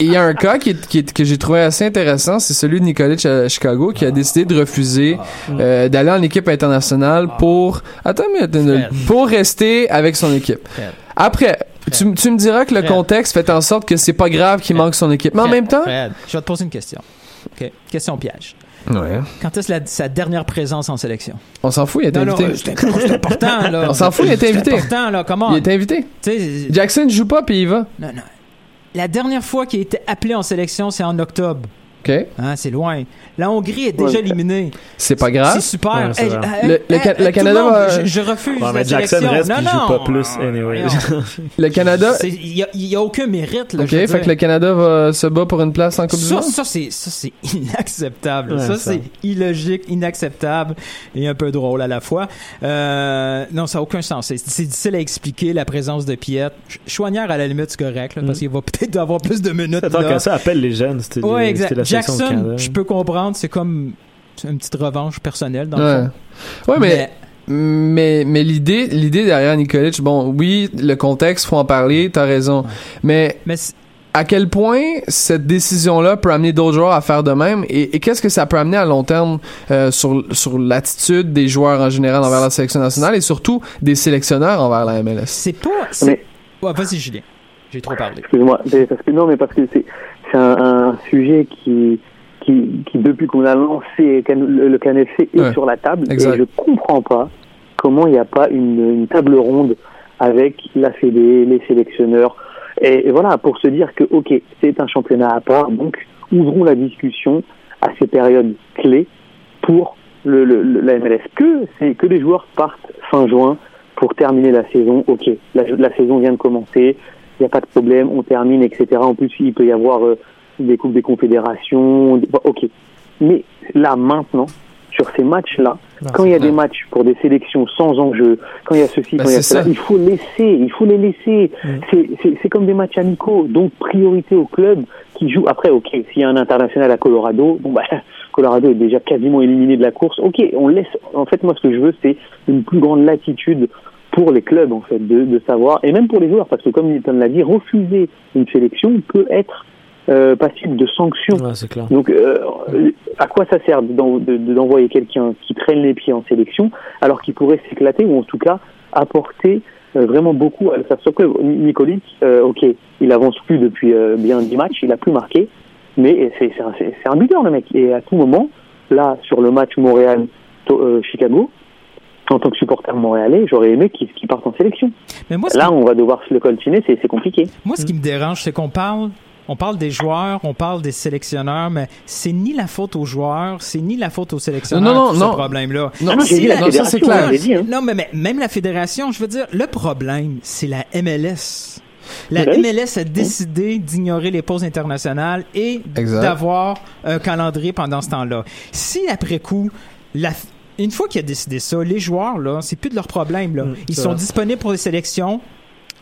il y a un cas qui, qui que j'ai trouvé assez intéressant, c'est celui de Nikolic à Chicago qui a décidé de refuser euh, d'aller en équipe internationale pour attends mais pour rester avec son équipe. Après, tu, tu me diras que le Fred. contexte fait en sorte que c'est pas grave qu'il manque son équipe, mais en même temps, Fred, je vais te poser une question. OK. Question piège. ouais. Quand est-ce sa dernière présence en sélection? on s'en fout, il non, invité. euh, c'est important, là. [laughs] On s'en fout, il C'est invité. important, là. Comment? Il est invité. Tu sais, Jackson joue pas puis il va. non, non. La dernière fois qu'il a été appelé en sélection, c'est en octobre. OK. Hein, c'est loin. La Hongrie est déjà Ouais. éliminée. C'est pas grave. C'est super. Ouais, c'est Hey, vrai. hey, Le- le hey, Ca- hey, le tout Canada monde, va- je, je refuse la mais Jackson sélection. reste non, puis il non. joue pas plus anyway. Non. [laughs] Le Canada C'est- Il n'y a, il y a aucun mérite. Là, OK, je veux fait dire. que le Canada va se battre pour une place en Coupe du Ça, Monde? ça c'est ça c'est [laughs] inacceptable. Ouais, ça ça. c'est illogique, inacceptable et un peu drôle à la fois. Euh, non, ça n'a aucun sens. C'est c'est difficile à expliquer la présence de Piette. Ch- Chouanière à la limite c'est correct là, parce Mm. qu'il va peut-être avoir plus de minutes. Attends, là. que ça appelle les jeunes. C'était Ouais, exact. c'était la Jackson, je peux comprendre, c'est comme une petite revanche personnelle dans le Ouais. fond. Ouais, mais Mais, mais l'idée, l'idée derrière Nikolic, bon, oui, le contexte, faut en parler, t'as raison. Mais, mais à quel point cette décision-là peut amener d'autres joueurs à faire de même et, et qu'est-ce que ça peut amener à long terme euh, sur, sur l'attitude des joueurs en général envers la sélection nationale et surtout des sélectionneurs envers la MLS? c'est pas. Mais- Ouais, vas-y, Julien. J'ai trop parlé. Excuse-moi, mais parce que non, mais parce que c'est c'est un, un sujet qui qui, qui depuis qu'on a lancé le, CanFC est Ouais. sur la table Exact. et je comprends pas comment il n'y a pas une, une table ronde avec la Fédé, les sélectionneurs et, et voilà pour se dire que ok c'est un championnat à part donc ouvrons la discussion à ces périodes clés pour le, le- le- la MLS que c'est que les joueurs partent fin juin pour terminer la saison ok la, la saison vient de commencer il n'y a pas de problème, on termine, etc. En plus, il peut y avoir euh, des coupes des confédérations, des- bon, ok. Mais là, maintenant, sur ces matchs-là, Non, quand il y a des matchs pour des sélections sans enjeu, quand il y a ceci, Bah, quand il y a cela, il faut laisser, il faut les laisser. Mm. C'est- C'est c'est comme des matchs amicaux, donc priorité au club qui joue. Après, ok, s'il y a un international à Colorado, bon bah, [laughs] Colorado est déjà quasiment éliminé de la course. Ok, on laisse. En fait, moi, ce que je veux, c'est une plus grande latitude pour les clubs, en fait, de, de savoir, et même pour les joueurs, parce que comme Newton l'a dit, refuser une sélection peut être euh, passible de sanctions. Ouais, c'est clair. Donc, euh, à quoi ça sert d'en- de- de- d'envoyer quelqu'un qui traîne les pieds en sélection, alors qu'il pourrait s'éclater, ou en tout cas apporter euh, vraiment beaucoup à sa club Nicolic, euh, ok, il avance plus depuis euh, bien 10 matchs, il a plus marqué, mais c'est un, buteur le mec. Et à tout moment, là, sur le match Montréal-Chicago, en tant que supporter montréalais, j'aurais aimé qu'il qu'il parte en sélection. Mais moi, ce Là, on va devoir se le coltiner, c'est c'est compliqué. Moi, ce qui me dérange, c'est qu'on parle, on parle des joueurs, on parle des sélectionneurs, mais c'est ni la faute aux joueurs, c'est ni la faute aux sélectionneurs. Non, non, non. ce problème-là. Non, Ah non, j'ai Si dit la la- non, ça c'est clair. hein, dit, hein. Non, mais, mais même la fédération, je veux dire, le problème, c'est la MLS. La. MLS a décidé d'ignorer les pauses internationales et d'avoir un calendrier pendant ce temps-là. Si après coup, la, une fois qu'il a décidé ça, les joueurs, là, c'est plus de leur problème. Là. Mm, Ils sont disponibles pour les sélections.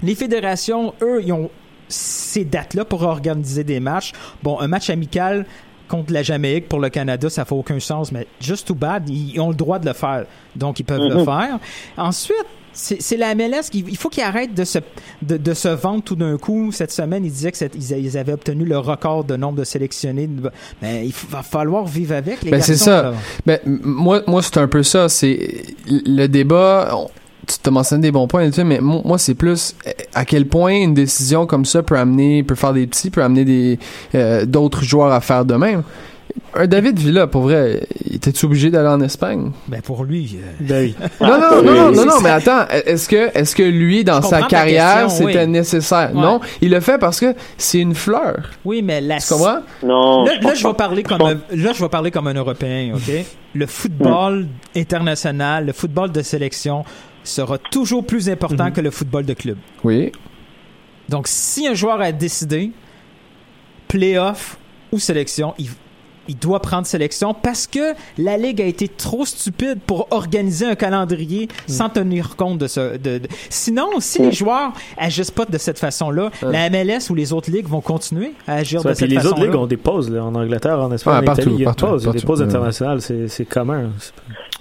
Les fédérations, eux, ils ont ces dates-là pour organiser des matchs. Bon, un match amical contre la Jamaïque pour le Canada, ça fait aucun sens, mais just too bad, ils ont le droit de le faire. Donc, ils peuvent le Mhm. faire. Ensuite, C'est la MLS qui il faut qu'ils arrêtent de se de, de se vendre tout d'un coup. Cette semaine, ils disaient que cette- ils, a- ils avaient obtenu le record de nombre de sélectionnés. Mais il f- va falloir vivre avec les Ben, garçons. c'est ça. Ben, moi, moi c'est un peu ça. C'est le débat. on- tu te mentionnes des bons points, et tout, mais mo- moi, c'est plus euh, à quel point une décision comme ça peut amener, peut faire des petits, peut amener des euh, d'autres joueurs à faire de même. Un David Villa, pour vrai, était-tu obligé d'aller en Espagne? Ben pour lui. euh, Ben oui. [laughs] Non, non, non, non, non, non, mais attends, est-ce que, est-ce que lui, dans sa carrière, c'était oui. nécessaire? Ouais. Non, il le fait parce que c'est une fleur. Oui, mais la Tu comprends? Non. Là, je là, je vais parler comme un, là, je vais parler comme un Européen, ok? Le football international, le football de sélection sera toujours plus important que le football de club. Oui. Donc, si un joueur a décidé playoff ou sélection, il, il doit prendre sélection parce que la ligue a été trop stupide pour organiser un calendrier sans tenir compte de ce. De, de- Sinon, si les joueurs agissent pas de cette façon-là, la MLS ou les autres ligues vont continuer à agir Ça, de cette les façon-là. autres ligues ont des pauses là, en Angleterre, en Espagne, Ouais, en partout, Italie. Il y a des partout, pauses, il y a des partout. pauses internationales, c'est commun.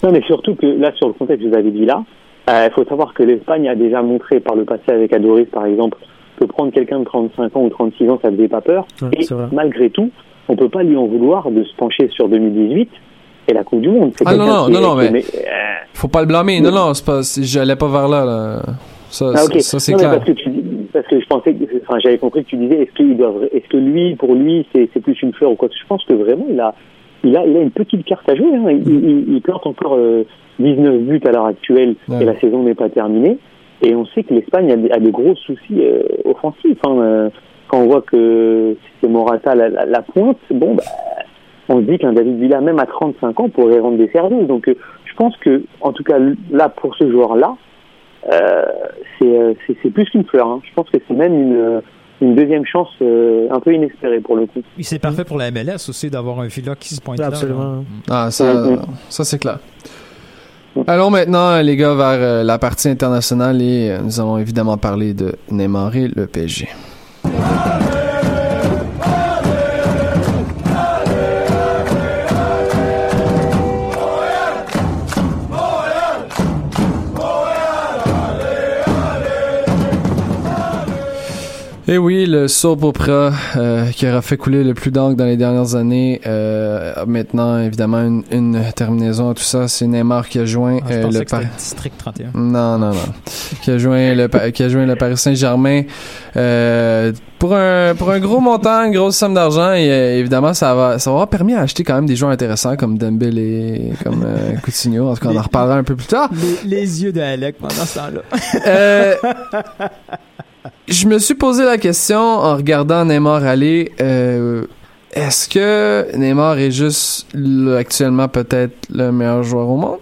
Non, mais surtout que là, sur le contexte que vous avez dit là, il faut savoir que l'Espagne a déjà montré par le passé avec Adoris, par exemple, que prendre quelqu'un de 35 ans ou 36 ans, ça faisait pas peur. Ouais, Et malgré tout, on peut pas lui en vouloir de se pencher sur 2018 et la Coupe du Monde. Ah, non, non, non, est- non, est- mais- euh, Faut pas le blâmer. Non, non, c'est pas, c'est- j'allais pas vers là, là. Ça, Ah, ok. ça, ça, c'est clair. Parce que, tu, parce que je pensais, que- enfin, j'avais compris que tu disais, est-ce qu'il doit, est-ce que lui, pour lui, c'est, c'est plus une fleur ou quoi Je pense que vraiment, il a, il a, il a une petite carte à jouer. Hein. Il, il, il plante encore euh, 19 buts à l'heure actuelle Ouais. et la saison n'est pas terminée. Et on sait que l'Espagne a, des- a de gros soucis euh, offensifs. Hein. Euh, Quand on voit que c'est Morata la, la, la pointe, bon, bah, on se dit qu'un David Villa, même à 35 ans, pourrait rendre des services. Donc, euh, je pense que, en tout cas, là, pour ce joueur-là, euh, c'est euh, plus qu'une fleur. hein. Je pense que c'est même une, euh, une deuxième chance euh, un peu inespérée pour le coup. Et c'est parfait pour la MLS aussi d'avoir un Villa qui se pointe là. Absolument. Ah, ça, ça c'est clair. Allons maintenant, les gars, vers euh, la partie internationale et euh, nous allons évidemment parler de Neymar et le PSG. Et oui, le soap opera euh, qui aura fait couler le plus d'encre dans les dernières années. euh, maintenant, évidemment, une, une terminaison à tout ça. C'est Neymar qui a joint Ah, euh, le Paris. District 31. Non, non, non. qui a joint le qui a joint le Paris Saint-Germain pour un pour un gros montant, une grosse somme d'argent et évidemment ça va ça va avoir permis à acheter quand même des joueurs intéressants comme Dembélé, comme [laughs] Coutinho. En tout cas, on en reparlera un peu plus tard. Les, les yeux de Alec pendant ce temps-là. [laughs] Je me suis posé la question en regardant Neymar aller. euh, Est-ce que Neymar est juste là, actuellement peut-être le meilleur joueur au monde?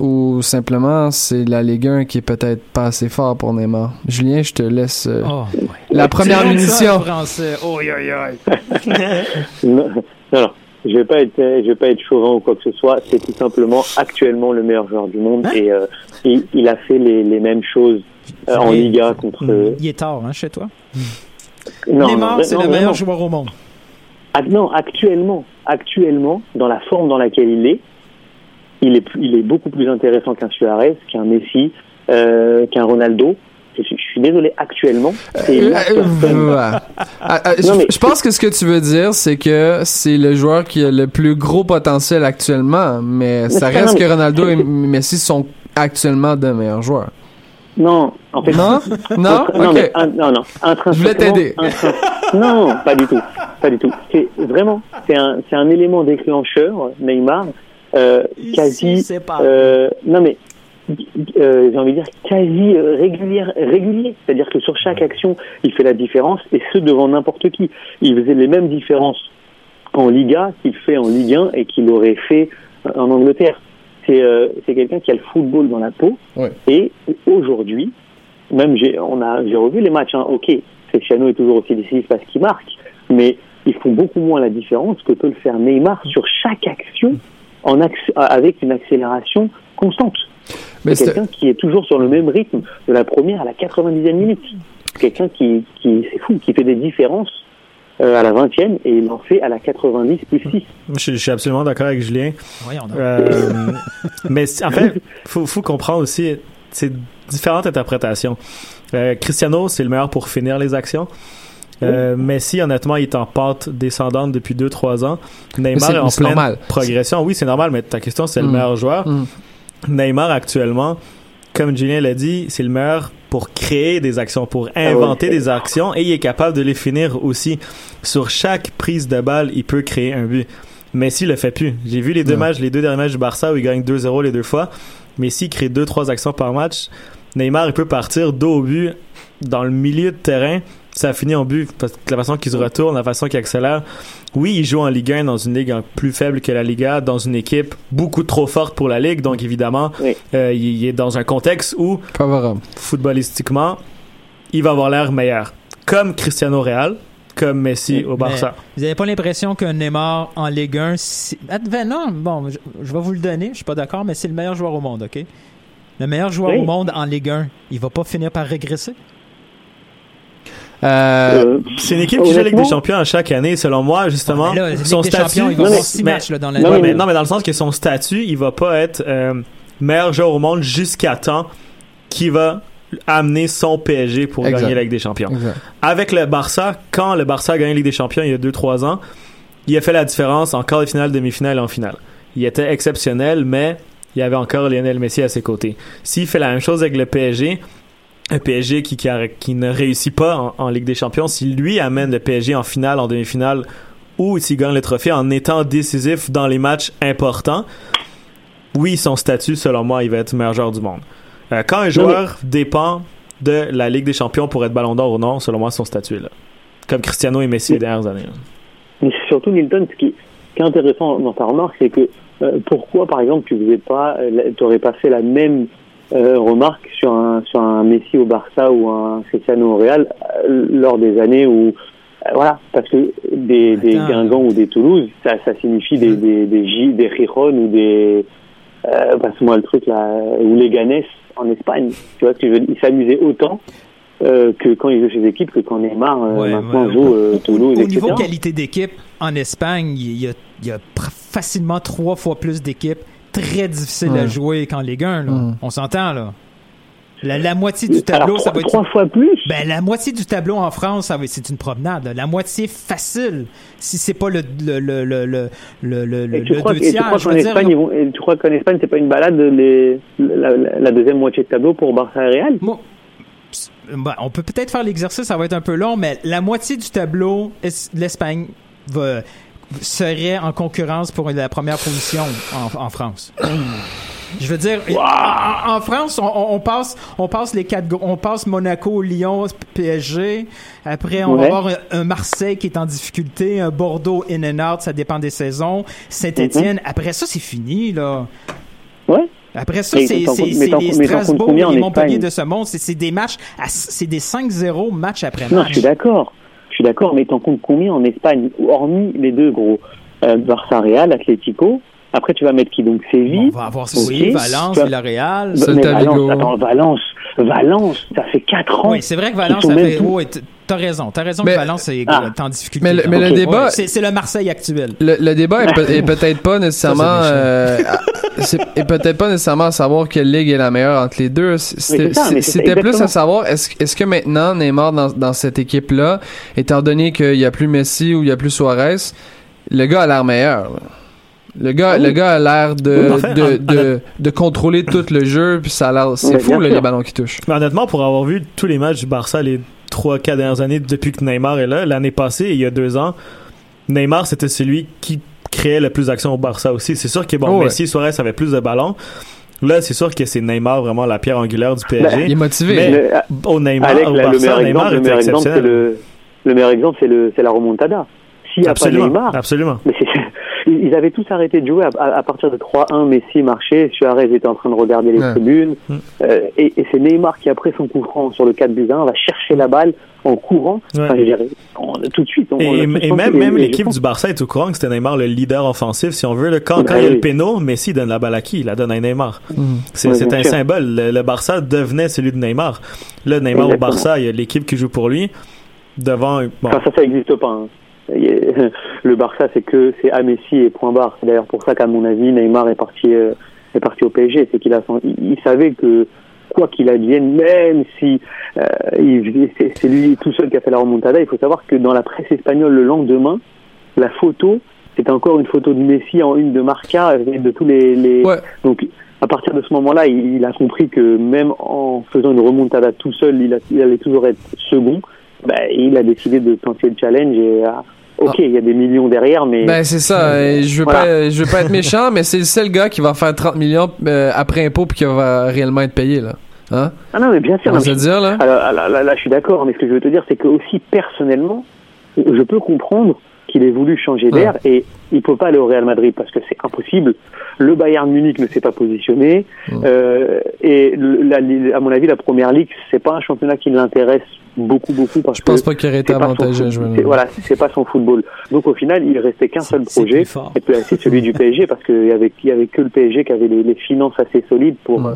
Ou simplement c'est la Ligue 1 qui est peut-être pas assez fort pour Neymar? Julien, je te laisse euh, Oh, la première munition. en français. Oh, aïe, aïe. Non, non, je vais pas être, je vais pas être chauvin ou quoi que ce soit. C'est tout simplement actuellement le meilleur joueur du monde Hein? et euh, il, il a fait les, les mêmes choses euh, en Liga contre. euh, Il est tard, hein, chez toi? non, Neymar, non, c'est non, le meilleur joueur au monde. Ah, non, actuellement, actuellement, dans la forme dans laquelle il est, il est, plus- il est beaucoup plus intéressant qu'un Suarez, qu'un Messi, euh, qu'un Ronaldo. Je, suis- je suis désolé, actuellement, c'est Euh. Ah, ah, je, Non, mais- je pense que ce que tu veux dire, c'est que c'est le joueur qui a le plus gros potentiel actuellement, mais ça reste non, que mais- Ronaldo et Messi sont actuellement de meilleurs joueurs. Non, en fait. Non? [laughs] Non? non, Ok. mais un- non, non. Intrinsèquement- Je voulais t'aider. Non, pas du tout. Pas du tout. C'est vraiment, c'est un, c'est un élément déclencheur, Neymar, euh, quasi, c'est pas. euh, non mais, euh, j'ai envie de dire quasi euh, régulier, régulier. C'est-à-dire que sur chaque action, il fait la différence et ce devant n'importe qui. Il faisait les mêmes différences en Liga qu'il fait en Ligue 1 et qu'il aurait fait en Angleterre. C'est euh, c'est quelqu'un qui a le football dans la peau Ouais. et aujourd'hui, même j'ai revu les matchs. Hein, ok, Cristiano est toujours aussi décisif parce qu'il marque, mais ils font beaucoup moins la différence que peut le faire Neymar sur chaque action en avec une accélération constante. C'est quelqu'un qui est toujours sur le même rythme de la première à la 90e minute. Quelqu'un qui, qui c'est fou, qui fait des différences à la 20e et il en fait à la 90 plus 6. Je, suis- je suis absolument d'accord avec Julien. Voyons donc. Euh, mais en fait, faut, faut comprendre aussi, c'est différentes interprétations. Euh, Cristiano, c'est le meilleur pour finir les actions. Euh, Messi, honnêtement, il est en pente descendante depuis 2-3 ans. Neymar est en pleine normal. progression. Oui, c'est normal, mais ta question, c'est le Mm. meilleur joueur. Mm. Neymar, actuellement, comme Julien l'a dit, c'est le meilleur pour créer des actions, pour inventer ouais. des actions et il est capable de les finir aussi. Sur chaque prise de balle, il peut créer un but. Messi le fait plus. J'ai vu les deux Ouais. matchs, les deux derniers matchs du Barça où il gagne 2-0 les deux fois. Messi crée 2-3 actions par match. Neymar, il peut partir dos au but dans le milieu de terrain. Ça finit en but parce que la façon qu'il se retourne, la façon qu'il accélère. Oui, il joue en Ligue 1 dans une ligue plus faible que la Liga, dans une équipe beaucoup trop forte pour la ligue. Donc évidemment, Oui. euh, il est dans un contexte où Favorable. footballistiquement, il va avoir l'air meilleur. Comme Cristiano Real, comme Messi au Barça. Vous n'avez pas l'impression qu'un Neymar en Ligue 1, si- non, bon, je, je vais vous le donner, je suis pas d'accord, mais c'est le meilleur joueur au monde, OK? Le meilleur joueur Oui. au monde en Ligue 1, il va pas finir par régresser? Euh, Euh, C'est une équipe qui joue la Ligue des Champions à chaque année, selon moi, justement. Mais là, Ligue son statut, il va mais- 6 mais- matchs là, dans la non, mais, non, mais dans le sens que son statut, il va pas être euh, meilleur joueur au monde jusqu'à temps qu'il va amener son PSG pour Exact. gagner la Ligue des Champions. exact. Avec le Barça, quand le Barça a gagné la Ligue des Champions il y a 2-3 ans, il a fait la différence en quart de finale, demi-finale et en finale. Il était exceptionnel, mais il y avait encore Lionel Messi à ses côtés. S'il fait la même chose avec le PSG, un PSG qui, qui, a- qui ne réussit pas en, en Ligue des Champions, si lui amène le PSG en finale, en demi-finale, ou s'il gagne le trophée en étant décisif dans les matchs importants, oui, son statut, selon moi, il va être le meilleur joueur du monde. Euh, quand un joueur dépend de la Ligue des Champions pour être Ballon d'Or ou non, selon moi, son statut est là. Comme Cristiano et Messi les dernières années. là. Mais surtout, Milton, ce qui, ce qui est intéressant dans ta remarque, c'est que euh, pourquoi, par exemple, tu faisais pas, aurais pas fait la même euh, remarque sur un, sur un Messi au Barça ou un Cristiano au Real euh, lors des années où, euh, voilà, parce que des, des Attends. Guingamp ou des Toulouse, ça, ça signifie des, des, des J, des Giron ou des, passe-moi le truc là, ou les Ganes en Espagne. Tu vois ce que Ils s'améusaient autant. euh, que quand ils jouent chez les équipes, que quand Neymar euh, Ouais, maintenant ouais. joue euh, Toulouse, Au, etc. niveau qualité d'équipe, en Espagne, il y a, il y a facilement trois fois plus d'équipes très difficiles à Ouais. jouer qu'en Ligue 1. là. Mm. On s'entend, là. La, la moitié du tableau, Alors, ça va être... trois fois plus. Ben, la moitié du tableau en France, ça va- c'est une promenade. là. La moitié facile, si c'est pas le, le, le, le, le, le, le, le crois, deux et tu tiers. crois qu'en Espagne, ils vont, et tu crois qu'en Espagne, c'est pas une balade les, la, la- la deuxième moitié de tableau pour Barça et Real? Pss, ben, on peut peut-être faire l'exercice, ça va être un peu long, mais la moitié du tableau, es- l'Espagne va- serait en concurrence pour la première position en, en France. Je veux dire, en, en France, on, passe, on passe les quatre, on passe Monaco, Lyon, PSG. Après, on va avoir un, un Marseille qui est en difficulté, un Bordeaux in and out, ça dépend des saisons. Saint-Étienne. Après ça, c'est fini là. Ouais. Après ça, c'est les Strasbourg, les Montpellier de ce monde. C'est des matchs, c'est des 5-0 match après Non, match. je suis d'accord. Je suis d'accord, mais t'en comptes combien en Espagne Hormis les deux gros, euh, Barça Real, Atlético. Après, tu vas mettre qui? Donc Séville. On va avoir oui, Valence, vas- Villarreal. Celta Valence, attends, Valence, Valence, ça fait 4 ans. Oui, c'est vrai que Valence, ça fait. t- t'as raison. T'as raison Mais- que Valence est Ah. est en difficulté. Mais le- mais le Ok. débat- Ouais, c'est le Marseille actuel. Le, le débat est, peut- est peut-être pas [laughs] nécessairement Ça, euh, est peut-être pas nécessairement à savoir quelle ligue est la meilleure entre les deux. C'était plus à savoir est-ce que maintenant Neymar dans, dans cette équipe là, étant donné qu'il y a plus Messi ou il y a plus Suarez, le gars a l'air meilleur. Le gars, Ah oui. le gars a l'air de, Oui, [laughs] en de, en- de, de contrôler tout le jeu, puis ça a l'air, c'est Mais fou là, les ballons qui touchent. Mais honnêtement, pour avoir vu tous les matchs du Barça les 3-4 dernières années depuis que Neymar est là, l'année passée, il y a deux ans, Neymar, c'était celui qui créait le plus d'actions au Barça aussi. C'est sûr que bon, Oh ouais. Messi, Suarez avait plus de ballons. Là, c'est sûr que c'est Neymar vraiment la pierre angulaire du PSG. Il est motivé. Mais- Le- au Neymar, Alex, au le Barça, meilleur Neymar exemple, le était exceptionnel. le, le meilleur exemple, c'est le, c'est la remontada. S'il n'y a pas absolument, Neymar, absolument. Mais c'est- ils avaient tous arrêté de jouer à, à- à partir de 3-1. Messi marchait, Suarez était en train de regarder les Ouais. tribunes. Mm. Euh, et et c'est Neymar qui, après son coup franc sur le 4 buts 1, va chercher la balle en courant. Ouais. Enfin, je dirais, on- tout de suite. On, Et, on et même, l'équipe du Barça est au courant que c'était Neymar le leader offensif, si on veut. Là. Quand, Ouais, quand il y a oui. le péno, Messi donne la balle à qui? Il la donne à Neymar. Mhm. C'est Ouais, un sûr. symbole. Le, le Barça devenait celui de Neymar. Là, Neymar Exactement. au Barça, il y a l'équipe qui joue pour lui. Devant. Bon, Enfin, ça, ça n'existe pas. hein. A- [laughs] Le Barça, c'est que c'est à Messi et point barre. C'est d'ailleurs pour ça qu'à mon avis, Neymar est parti, euh, est parti au PSG. C'est qu'il a, il, savait que quoi qu'il advienne, même si euh, c'est lui tout seul qui a fait la remontada, il faut savoir que dans la presse espagnole le lendemain, la photo, c'est encore une photo de Messi en une de Marca de tous les, les... Ouais. donc à partir de ce moment-là, il, il a compris que même en faisant une remontada tout seul, il, a- il allait toujours être second. Ben, il a décidé de tenter le challenge et ah, ok, il y a des millions derrière, mais Ben c'est ça. et je veux Voilà. pas, je veux pas être méchant, mais c'est le seul gars qui va faire 30 millions euh, après impôt puis qui va réellement être payé là. Hein? ah non, mais bien sûr. On non, se dire là. Alors, là, là, là, je suis d'accord, mais ce que je veux te dire, c'est que aussi personnellement, je peux comprendre qu'il ait voulu changer d'air et il peut pas aller au Real Madrid parce que c'est impossible. Le Bayern Munich ne s'est pas positionné euh, et la- à mon avis, la Première Ligue, c'est pas un championnat qui l'intéresse beaucoup, beaucoup parce Je pense que pas qu'il aurait été avantageux. Voilà, c'est pas son football. Donc au final, il restait qu'un seul projet, et puis c'est celui du [laughs] PSG parce qu'il y avait, il y avait que le PSG qui avait les, les finances assez solides pour euh,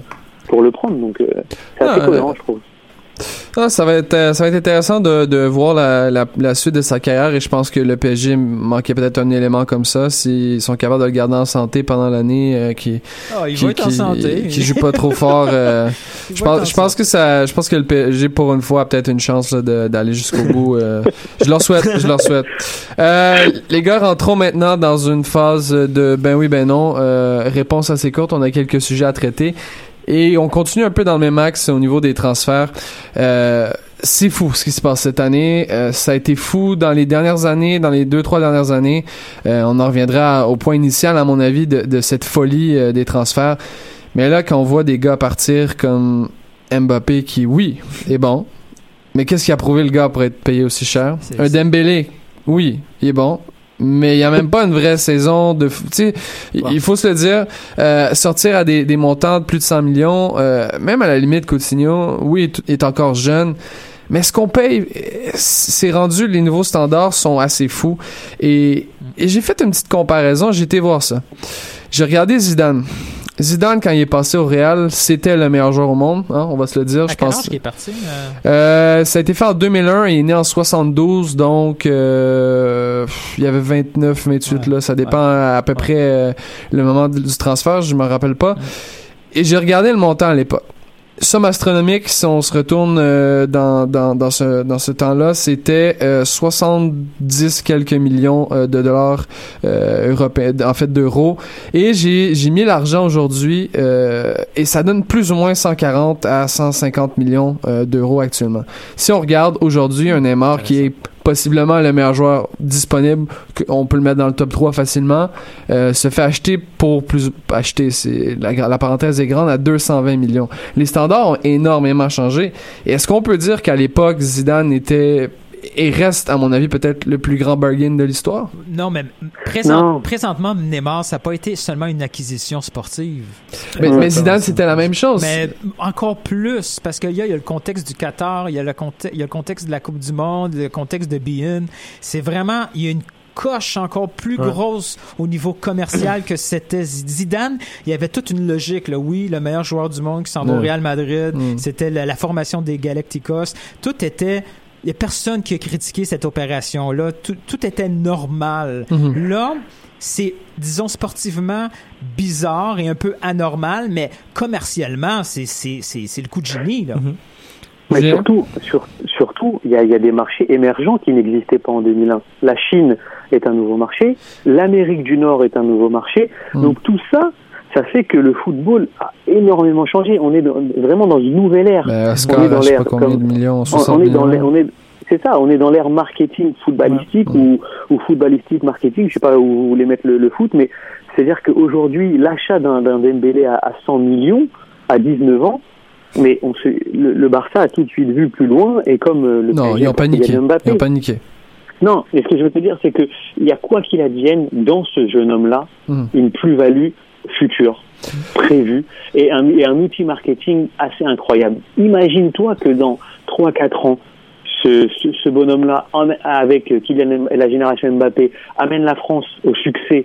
pour le prendre. Donc euh, c'est assez Ah, cohérent, je trouve. Ah, ça va être euh, ça va être intéressant de, de voir la, la, la suite de sa carrière et je pense que le PSG manquait peut-être un élément comme ça s'ils sont capables de le garder en santé pendant l'année euh, qui il qui, joue pas trop fort euh, [laughs] je pense je pense que ça je pense que le PSG pour une fois a peut-être une chance d'aller jusqu'au bout euh, je leur souhaite je leur souhaite. Euh, les gars rentrons maintenant dans une phase de ben oui ben non euh, réponse assez courte. On a quelques sujets à traiter et on continue un peu dans le même axe au niveau des transferts. Euh, c'est fou ce qui se passe cette année. Euh, ça a été fou dans les dernières années, dans les deux, trois dernières années. Euh, on en reviendra au point initial, à mon avis, de, de cette folie euh, des transferts. Mais là, quand on voit des gars partir comme Mbappé, qui, oui, est bon, mais qu'est-ce qui a prouvé le gars pour être payé aussi cher? Un Dembélé, oui, il est bon. Mais il n'y a même pas une vraie saison de... Tu sais, il- il faut se le dire, euh, sortir à des, des montants de plus de 100 millions, euh, même à la limite, Coutinho, oui, est, est encore jeune, mais ce qu'on paye, c'est rendu, les nouveaux standards sont assez fous. Et, et j'ai fait une petite comparaison, j'ai été voir ça. J'ai regardé Zidane. Zidane, quand il est passé au Real, c'était le meilleur joueur au monde, hein, on va se le dire, À je quel pense. âge qu'il est parti? euh? Euh, ça a été fait en 2001 et il est né en 72, donc euh, il y avait 29, 28 Ouais, là, ça dépend à, peu près euh, le moment du transfert, je me rappelle pas. Et j'ai regardé le montant à l'époque. Somme astronomique, si on se retourne euh, dans, dans, dans ce, dans ce temps-là, c'était euh, 70 quelques millions euh, de dollars euh, européens, en fait d'euros. Et j'ai j'ai mis l'argent aujourd'hui euh, et ça donne plus ou moins 140 à 150 millions euh, d'euros actuellement. Si on regarde aujourd'hui un Neymar qui est possiblement le meilleur joueur disponible, on peut le mettre dans le top 3 facilement, euh, se fait acheter pour plus acheter, c'est la, parenthèse est grande à 220 millions. Les standards ont énormément changé. Est-ce qu'on peut dire qu'à l'époque Zidane était et reste, à mon avis, peut-être le plus grand bargain de l'histoire? Non, mais présent- Non. présentement, Neymar, ça n'a pas été seulement une acquisition sportive. Mais, Zidane, c'était la même chose. Mais encore plus, parce qu'il y, a il y a le contexte du Qatar, il y, a le conte- il y a le contexte de la Coupe du Monde, le contexte de Bein. C'est vraiment, il y a une coche encore plus Ouais. grosse au niveau commercial que c'était Zidane. Il y avait toute une logique. Là. Oui, le meilleur joueur du monde qui s'en va au. Real Madrid, Mm. c'était la, la formation des Galacticos. Tout était... Il n'y a personne qui a critiqué cette opération-là. Tout, tout était normal. Mhm. Là, c'est, disons, sportivement bizarre et un peu anormal, mais commercialement, c'est, c'est, c'est, c'est le coup de génie, là. Mais surtout, sur- surtout, il y a, il y a des marchés émergents qui n'existaient pas en 2001. La Chine est un nouveau marché, l'Amérique du Nord est un nouveau marché. Mm. Donc tout ça, ça fait que le football a énormément changé. On est dans- vraiment dans une nouvelle ère. Ben, on est dans millions, On, 60 on est dans l'ère, on est, c'est ça, on est dans l'ère marketing footballistique Ouais. ou, ou footballistique marketing. Je sais pas où vous voulez mettre le, le foot, mais c'est-à-dire qu'aujourd'hui, l'achat d'un, d'un Dembélé à, à 100 millions à 19 ans, mais on se, le, le Barça a tout de suite vu plus loin et comme euh, le Non, PSG ils ont paniqué. Kylian Mbappé. Ils ont paniqué. Non, mais ce que je veux te dire, c'est que il y a quoi qu'il advienne dans ce jeune homme-là, Mhm. une plus-value future prévue et un, et un outil marketing assez incroyable. Imagine-toi que dans 3-4 ans, ce, ce, ce bonhomme-là, avec Kylian et la génération Mbappé, amène la France au succès,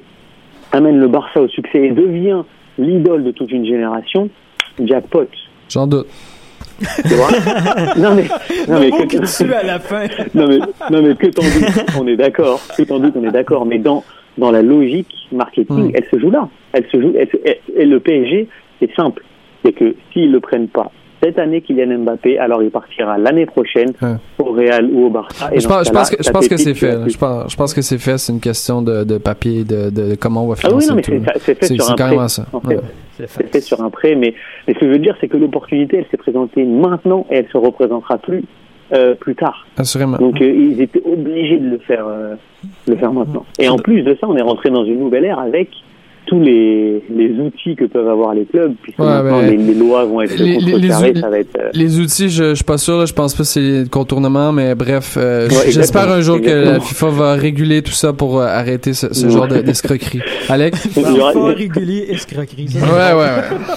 amène le Barça au succès et devient l'idole de toute une génération. Jackpot. J'en doute. Tu vois [laughs] non mais, non mais que- à la fin. non mais, non mais que t'en doutes, on est d'accord. Que t'en doutes, on est d'accord. Mais dans dans la logique marketing, elle se joue là. Elle se joue. elle se- elle- et le PSG, c'est simple, c'est que s'ils le prennent pas, cette année Kylian Mbappé, alors il partira l'année prochaine Ouais. au Real ou au Barça. Et Je pense, je que, je ta pense que pépite, c'est fait. Je pense, je pense que c'est fait. C'est une question de, de papier, de, de comment on va Ah financer oui, non, mais tout. c'est fait sur un prêt. Ouais. C'est C'est fait sur un prêt, mais, mais ce que je veux dire, c'est que l'opportunité, elle s'est présentée maintenant et elle se représentera plus euh, plus tard. Assurément. Donc euh, ils étaient obligés de le faire, euh, le faire maintenant. Et en plus de ça, on est rentré dans une nouvelle ère avec tous les, les outils que peuvent avoir les clubs, puisque Ouais, maintenant les, les lois vont être Les- les- contrecarrées, les- ça va être... euh, Les outils, je, je suis pas sûr. là. Je pense pas que c'est le contournement, mais bref, euh, Ouais, j'espère un jour que la. FIFA va réguler tout ça pour euh, arrêter ce, ce Ouais. genre de- d'escroquerie. Alex? [laughs] Pas régulier, escroquerie. Ouais, ouais,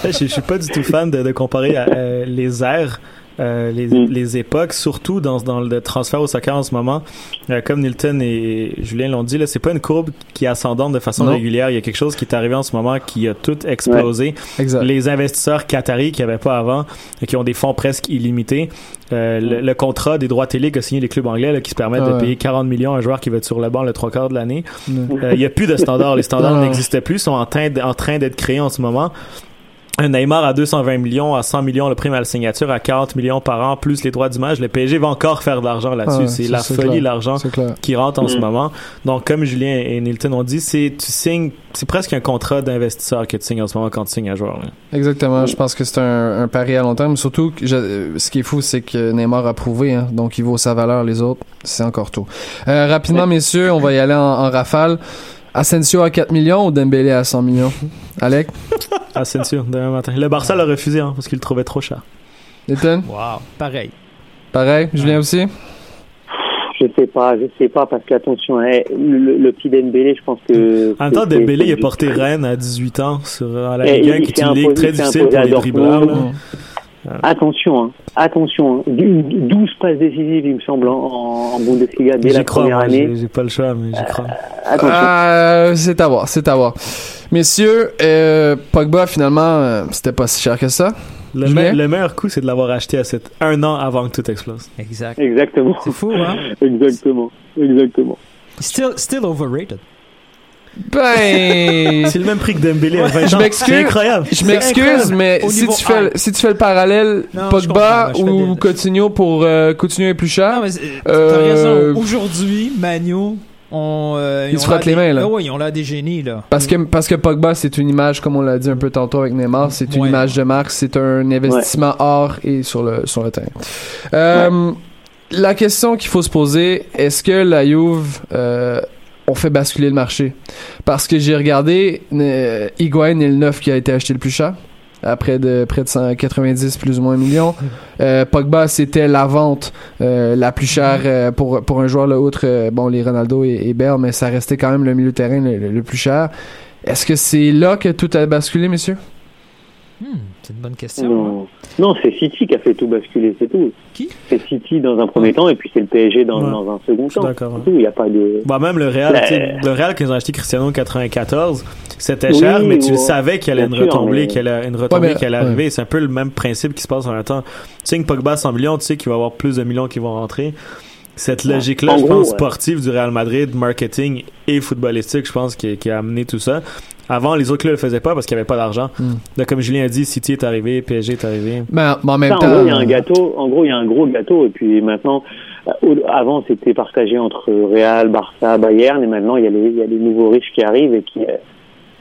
ouais. je, [laughs] je suis pas du tout fan de, de comparer à, euh, les airs. Euh, les, Mm. les époques, surtout dans, dans le transfert au soccer en ce moment, Euh, comme Nilton et Julien l'ont dit, là, c'est pas une courbe qui est ascendante de façon Non. régulière. Il y a quelque chose qui est arrivé en ce moment qui a tout explosé. Exact. Les investisseurs qataris qui avaient pas avant et qui ont des fonds presque illimités. Euh, le, le contrat des droits télé qu'a signé les clubs anglais là, qui se permettent Ah de ouais. payer 40 millions à un joueur qui va être sur le banc le trois quarts de l'année. Ouais. Euh, Il y a plus de standards. Les standards [laughs] Ah. n'existaient plus, sont en train, d- en train d'être créés en ce moment. Un Neymar à 220 millions, à 100 millions le prime à la signature, à 40 millions par an, plus les droits d'image. Le PSG va encore faire de l'argent là-dessus. Ah c'est la folie, l'argent C'est clair. qui rentre en ce Mm. moment. Donc, comme Julien et Nilton ont dit, c'est tu signes, c'est presque un contrat d'investisseur que tu signes en ce moment quand tu signes un joueur. là. Exactement. Je pense que c'est un, un pari à long terme. Surtout, que je- euh, ce qui est fou, c'est que Neymar a prouvé, hein, donc il vaut sa valeur. Les autres, c'est encore tôt. Euh, rapidement, messieurs, on va y aller en, en rafale. Asensio à 4 millions ou Dembélé à 100 millions? Alec? [laughs] Asensio, demain matin. Le Barça l'a refusé hein, parce qu'il le trouvait trop cher. Ethan? Wow, pareil. Pareil? Julien aussi? Je sais pas, je sais pas, parce qu'attention, hein, le, le- le petit Dembélé, je pense que... En même temps, Dembélé, c'est- il a porté Rennes à 18 ans sur à la Et Ligue 1, il qui est une ligue très difficile pour les dribbleurs. Attention, hein, attention, hein. Du- 12 passes décisives, il me semble, en, en Bundesliga dès la crois, première moi, année. j'ai pas le choix, mais j'y crois. Attention. Euh, c'est à voir, c'est à voir. Messieurs, euh, Pogba, finalement, euh, c'était pas si cher que ça. Le, Julien? me- le meilleur coup, c'est de l'avoir acheté à cette, un an avant que tout explose. Exact. Exactement. C'est fou, hein? [laughs] Exactement. Exactement. Still, still overrated. Ben... C'est le même prix que Dembélé à 20 ans. Je m'excuse. C'est incroyable. Je m'excuse, mais Au si tu, fais, le- hype. si tu fais le parallèle, Non, Pogba ou des- Coutinho pour euh, Coutinho est plus cher, Euh, raison. Aujourd'hui, Manu, on, euh, Ils se frottent les mains, là. Ah ouais, ils ont l'air des génies, là. parce que parce que Pogba c'est une image comme on l'a dit un peu tantôt avec Neymar, c'est une Ouais. image de marque, c'est un investissement hors et sur le sur le terrain. Euh, La question qu'il faut se poser, est-ce que la Juve euh, ont fait basculer le marché Parce que j'ai regardé euh, Higuain est le neuf qui a été acheté le plus cher. Après de près de 190 plus ou moins millions. [laughs] Euh, Pogba, c'était la vente euh, la plus chère euh, pour, pour un joueur, là, outre euh, bon, les Ronaldo et, et mais ça restait quand même le milieu de terrain le, le- le plus cher. Est-ce que c'est là que tout a basculé, messieurs? Hmm, c'est une bonne question. Non, non c'est City qui a fait tout basculer, c'est tout. Qui C'est City dans un premier temps et puis c'est le PSG dans, Ouais. dans un second Je suis temps. d'accord. Il n'y a pas de. Bah, même le Real, Ben- le Real qu'ils ont acheté Cristiano en 94, c'était Oui, cher, mais tu ouais. savais qu'il y allait une y allait, une retombée Ouais, mais- qui allait arriver. C'est un peu le même principe qui se passe en même temps. Tu sais que Pogba 100 millions, tu sais qu'il va y avoir plus de millions qui vont rentrer. Cette logique-là, je gros, pense, ouais. sportive du Real Madrid, marketing et footballistique, je pense, qui, qui a amené tout ça. Avant, les autres clubs le faisaient pas parce qu'il n'y avait pas d'argent. Là, comme Julien a dit, City est arrivé, PSG est arrivé. Ben, mais en même Ça, en temps. gros, il y a un gâteau. En gros, il y a un gros gâteau. Et puis maintenant, euh, avant, c'était partagé entre Real, Barça, Bayern. Et maintenant, il y a les, il y a les nouveaux riches qui arrivent et qui, euh,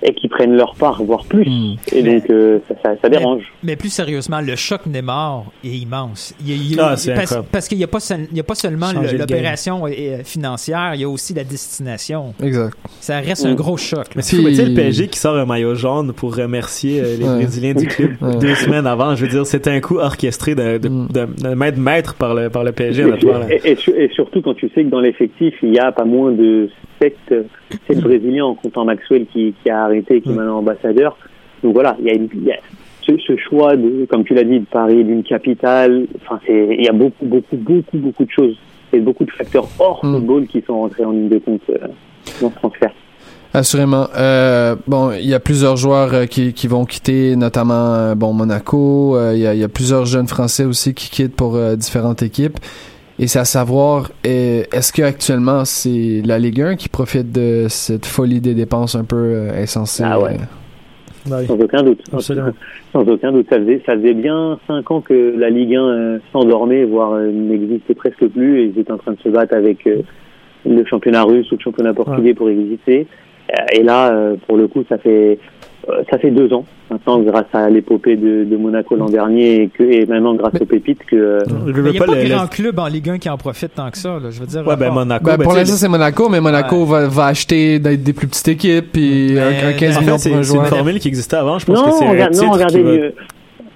et qui prennent leur part, voire plus. Hmm. Et donc, euh, ça, ça, ça dérange. Mais plus sérieusement, le choc Neymar est immense. Il y a- il Ah, c'est parce, incroyable. parce qu'il n'y a, pas seul- il y a pas seulement l'opération euh, financière, il y a aussi la destination. Exact. Ça reste un Mm. gros choc. là. Mais mais tu sais, le PSG qui sort un maillot jaune pour remercier euh, les Ouais. Brésiliens du club [laughs] Ouais. deux semaines avant. Je veux dire, c'était un coup orchestré de, de, de, de mettre maître par le, par le PSG, Et, et- et surtout quand tu sais que dans l'effectif, il y a pas moins de sept, sept Brésiliens en comptant Maxwell qui, qui a arrêté et qui est maintenant ambassadeur. Donc voilà, il y a, une- il y a ce, ce choix de, comme tu l'as dit, de Paris, d'une capitale. Enfin, c'est, il y a beaucoup, beaucoup, beaucoup, beaucoup de choses et beaucoup de facteurs hors Mm. football qui sont rentrés en ligne de compte euh, dans ce transfert. Assurément. Euh, bon, il y a plusieurs joueurs euh, qui, qui vont quitter, notamment bon Monaco. Il y, a, il y a plusieurs jeunes Français aussi qui quittent pour différentes équipes. Et c'est à savoir, euh, est-ce que actuellement c'est la Ligue 1 qui profite de cette folie des dépenses un peu euh, insensée Ah ouais. euh, oui. sans aucun doute. Absolument. Sans aucun doute. Ça faisait, ça faisait bien cinq ans que la Ligue 1 euh, s'endormait, voire euh, n'existait presque plus, et ils étaient en train de se battre avec euh, le championnat russe ou le championnat portugais pour exister. Et là, euh, pour le coup, ça fait ça fait deux ans maintenant, grâce à l'épopée de, de Monaco l'an dernier, et, que, et maintenant grâce aux pépites que euh, Je Mais veux il n'y a pas pas de club en Ligue 1 qui en profite tant que ça. Là. Je veux dire, Ouais, ben Monaco. Ben, ben, pour l'instant, c'est Monaco, mais Monaco Ouais. va, va acheter des, des plus petites équipes, puis Mais- un, un 15 En millions fait, pour un c'est c'est une formule qui existait avant. Je pense non, que c'est un regarde, non, regardez qui va, mieux.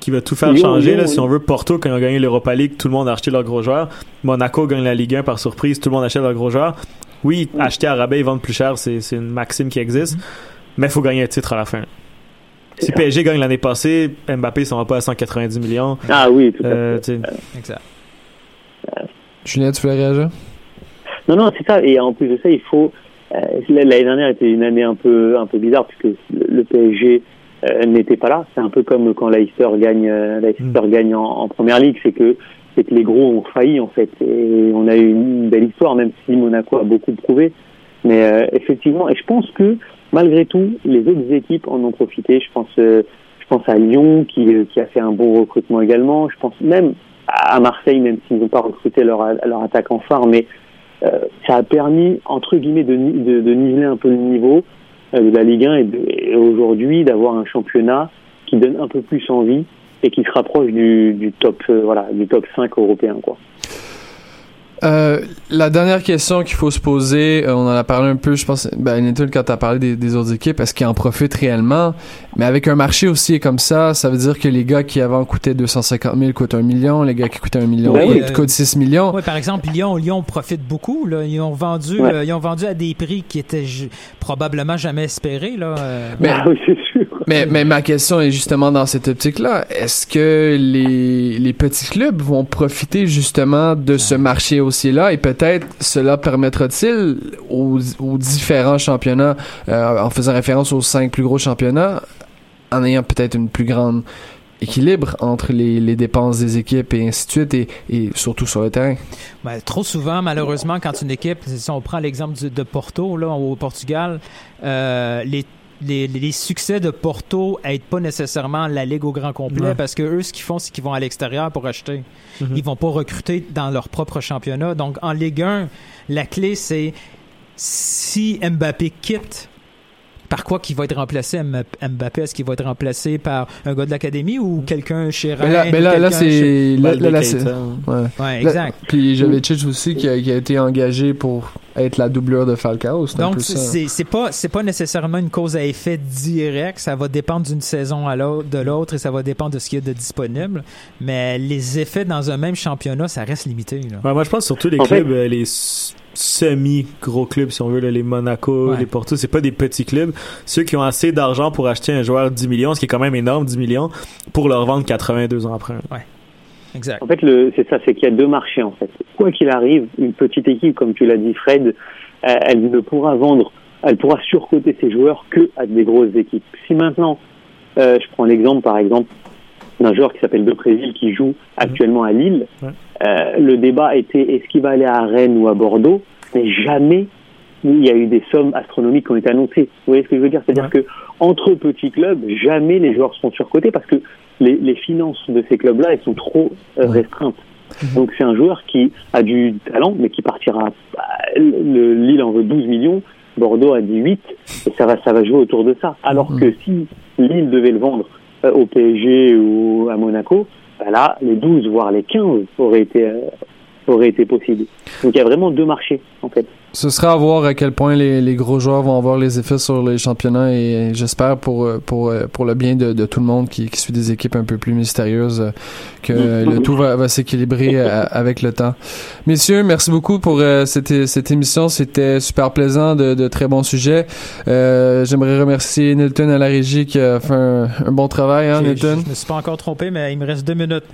qui va tout faire Lyon, changer. Lyon, là, si on veut, Porto, quand ils ont gagné l'Europa League, tout le monde a acheté leurs gros joueurs. Monaco gagne la Ligue 1 par surprise, tout le monde achète leurs gros joueurs. Oui, acheter à rabais et vendre plus cher, c'est c'est une maxime qui existe. Mais il faut gagner un titre à la fin. Si. PSG gagne l'année passée, Mbappé s'en va pas à 190 millions. Ah oui, tout à fait. Euh, tu sais, Exact. Julien, tu voulais réagir? Non, non, c'est ça. Et en plus de ça, il faut. euh, L'année dernière était une année un peu, un peu bizarre puisque le PSG euh, n'était pas là. C'est un peu comme quand Leicester gagne, euh, Leicester gagne en, en première ligue, c'est que c'est que les gros ont failli en fait. Et on a eu une belle histoire, même si Monaco a beaucoup prouvé. Mais euh, effectivement, et je pense que malgré tout, les autres équipes en ont profité. Je pense, euh, je pense à Lyon qui, euh, qui a fait un bon recrutement également. Je pense même à Marseille, même s'ils n'ont pas recruté leur, leur attaquant phare, mais euh, ça a permis, entre guillemets, de, de, de niveler un peu le niveau euh, de la Ligue 1 et, aujourd'hui d'avoir un championnat qui donne un peu plus envie et qui se rapproche du, du top voilà du top 5 européen quoi. Euh, la dernière question qu'il faut se poser, euh, on en a parlé un peu, je pense, ben, Nathan, quand t'as parlé des, des autres équipes, est-ce qu'ils en profitent réellement? Mais avec un marché aussi comme ça, ça veut dire que les gars qui avant coûtaient 250 000 coûtent un million, les gars qui coûtaient un million Ben oui. coûtent, coûtent 6 millions. Oui, par exemple, Lyon, Lyon profite beaucoup. Là. Ils ont vendu, Ouais. euh, ils ont vendu à des prix qui étaient probablement jamais espérés. Là. euh. Mais- Ah [laughs] oui, c'est sûr. Mais, mais ma question est justement dans cette optique-là. Est-ce que les, les petits clubs vont profiter justement de ce marché haussier-là et peut-être cela permettra-t-il aux, aux différents championnats, euh, en faisant référence aux cinq plus gros championnats, en ayant peut-être une plus grande équilibre entre les, les dépenses des équipes et ainsi de suite et, et surtout sur le terrain? Ben, trop souvent, malheureusement, quand une équipe, si on prend l'exemple de Porto là, au Portugal, euh, les les, les succès de Porto aident pas nécessairement la ligue au grand complet Ouais. parce que eux ce qu'ils font c'est qu'ils vont à l'extérieur pour acheter. Mhm. Ils vont pas recruter dans leur propre championnat. Donc en Ligue 1, la clé c'est si Mbappé quitte par quoi qu'il va être remplacé? M- Mbappé est-ce qu'il va être remplacé par un gars de l'académie ou quelqu'un chez Mais là, Rennes mais là, là quelqu'un chez- c'est... Là, là, c'est- ouais. Là- exact. Puis Jovetic aussi qui a, qui a été engagé pour être la doublure de Falcao. C'est un Donc peu ça. c'est c'est pas c'est pas nécessairement une cause à effet direct, ça va dépendre d'une saison à l'autre de l'autre et ça va dépendre de ce qu'il y a de disponible, mais les effets dans un même championnat, ça reste limité là. Ouais, moi, je pense surtout les En fait- clubs, euh, les semi-gros clubs, si on veut, là, les Monaco, Ouais. les Porto, c'est pas des petits clubs. Ceux qui ont assez d'argent pour acheter un joueur 10 millions, ce qui est quand même énorme, 10 millions, pour leur vendre 82 ans après. Exact. En fait, le, c'est ça, c'est qu'il y a deux marchés en fait. Quoi qu'il arrive, une petite équipe, comme tu l'as dit, Fred, euh, elle ne pourra vendre, elle pourra surcoter ses joueurs que à des grosses équipes. Si maintenant, euh, je prends l'exemple par exemple d'un joueur qui s'appelle De Préville qui joue actuellement à Lille, Ouais. euh, le débat était est-ce qu'il va aller à Rennes ou à Bordeaux, mais jamais il y a eu des sommes astronomiques qui ont été annoncées. Vous voyez ce que je veux dire? C'est-à-dire que entre petits clubs, jamais les joueurs seront surcotés parce que les, les finances de ces clubs-là, elles sont trop euh, restreintes. Donc c'est un joueur qui a du talent, mais qui partira. le, Lille en veut 12 millions, Bordeaux a dit 8, et ça va, ça va jouer autour de ça. Alors que si Lille devait le vendre euh, au PSG ou à Monaco, bah là, les 12, voire les 15 auraient été, euh, auraient été possibles. Donc il y a vraiment deux marchés, en fait. Ce sera à voir à quel point les, les gros joueurs vont avoir les effets sur les championnats et j'espère pour, pour, pour le bien de, de tout le monde qui, qui suit des équipes un peu plus mystérieuses euh, que le tout va, va s'équilibrer euh, avec le temps. Messieurs, merci beaucoup pour euh, cette, cette émission. C'était super plaisant, de, de très bons sujets. Euh, J'aimerais remercier Nilton à la régie qui a fait un, un bon travail, hein, Nilton? Je me suis pas encore trompé, mais il me reste deux minutes.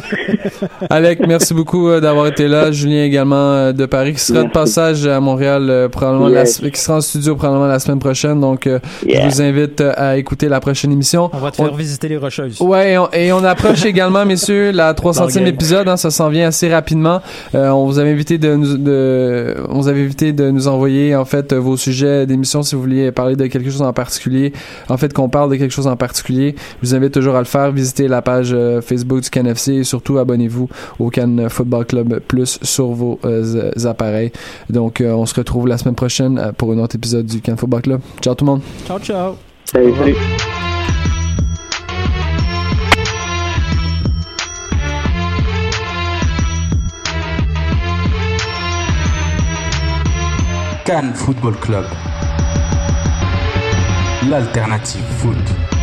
[laughs] Alec, merci beaucoup d'avoir été là. Julien également de Paris qui sera de Merci. À Montréal euh, probablement la Yes. qui sera en studio probablement la semaine prochaine. Donc euh, Yeah. je vous invite euh, à écouter la prochaine émission. On va te On- faire visiter les Rocheuses. Ouais, et on, et on approche [laughs] également, messieurs, la 300e Bargain. épisode. Hein, ça s'en vient assez rapidement. Euh, on vous avait invité de nous, de, on vous avait invité de nous envoyer en fait vos sujets d'émission si vous vouliez parler de quelque chose en particulier. En fait, qu'on parle de quelque chose en particulier. Je vous invite toujours à le faire. Visitez la page euh, Facebook du CanFC et surtout abonnez-vous au Can Football Club Plus sur vos euh, appareils. Donc, euh, on se retrouve la semaine prochaine euh, pour un autre épisode du Can Football Club. Ciao tout le monde. Ciao, ciao. Salut, salut. Cannes Football Club. L'alternative foot.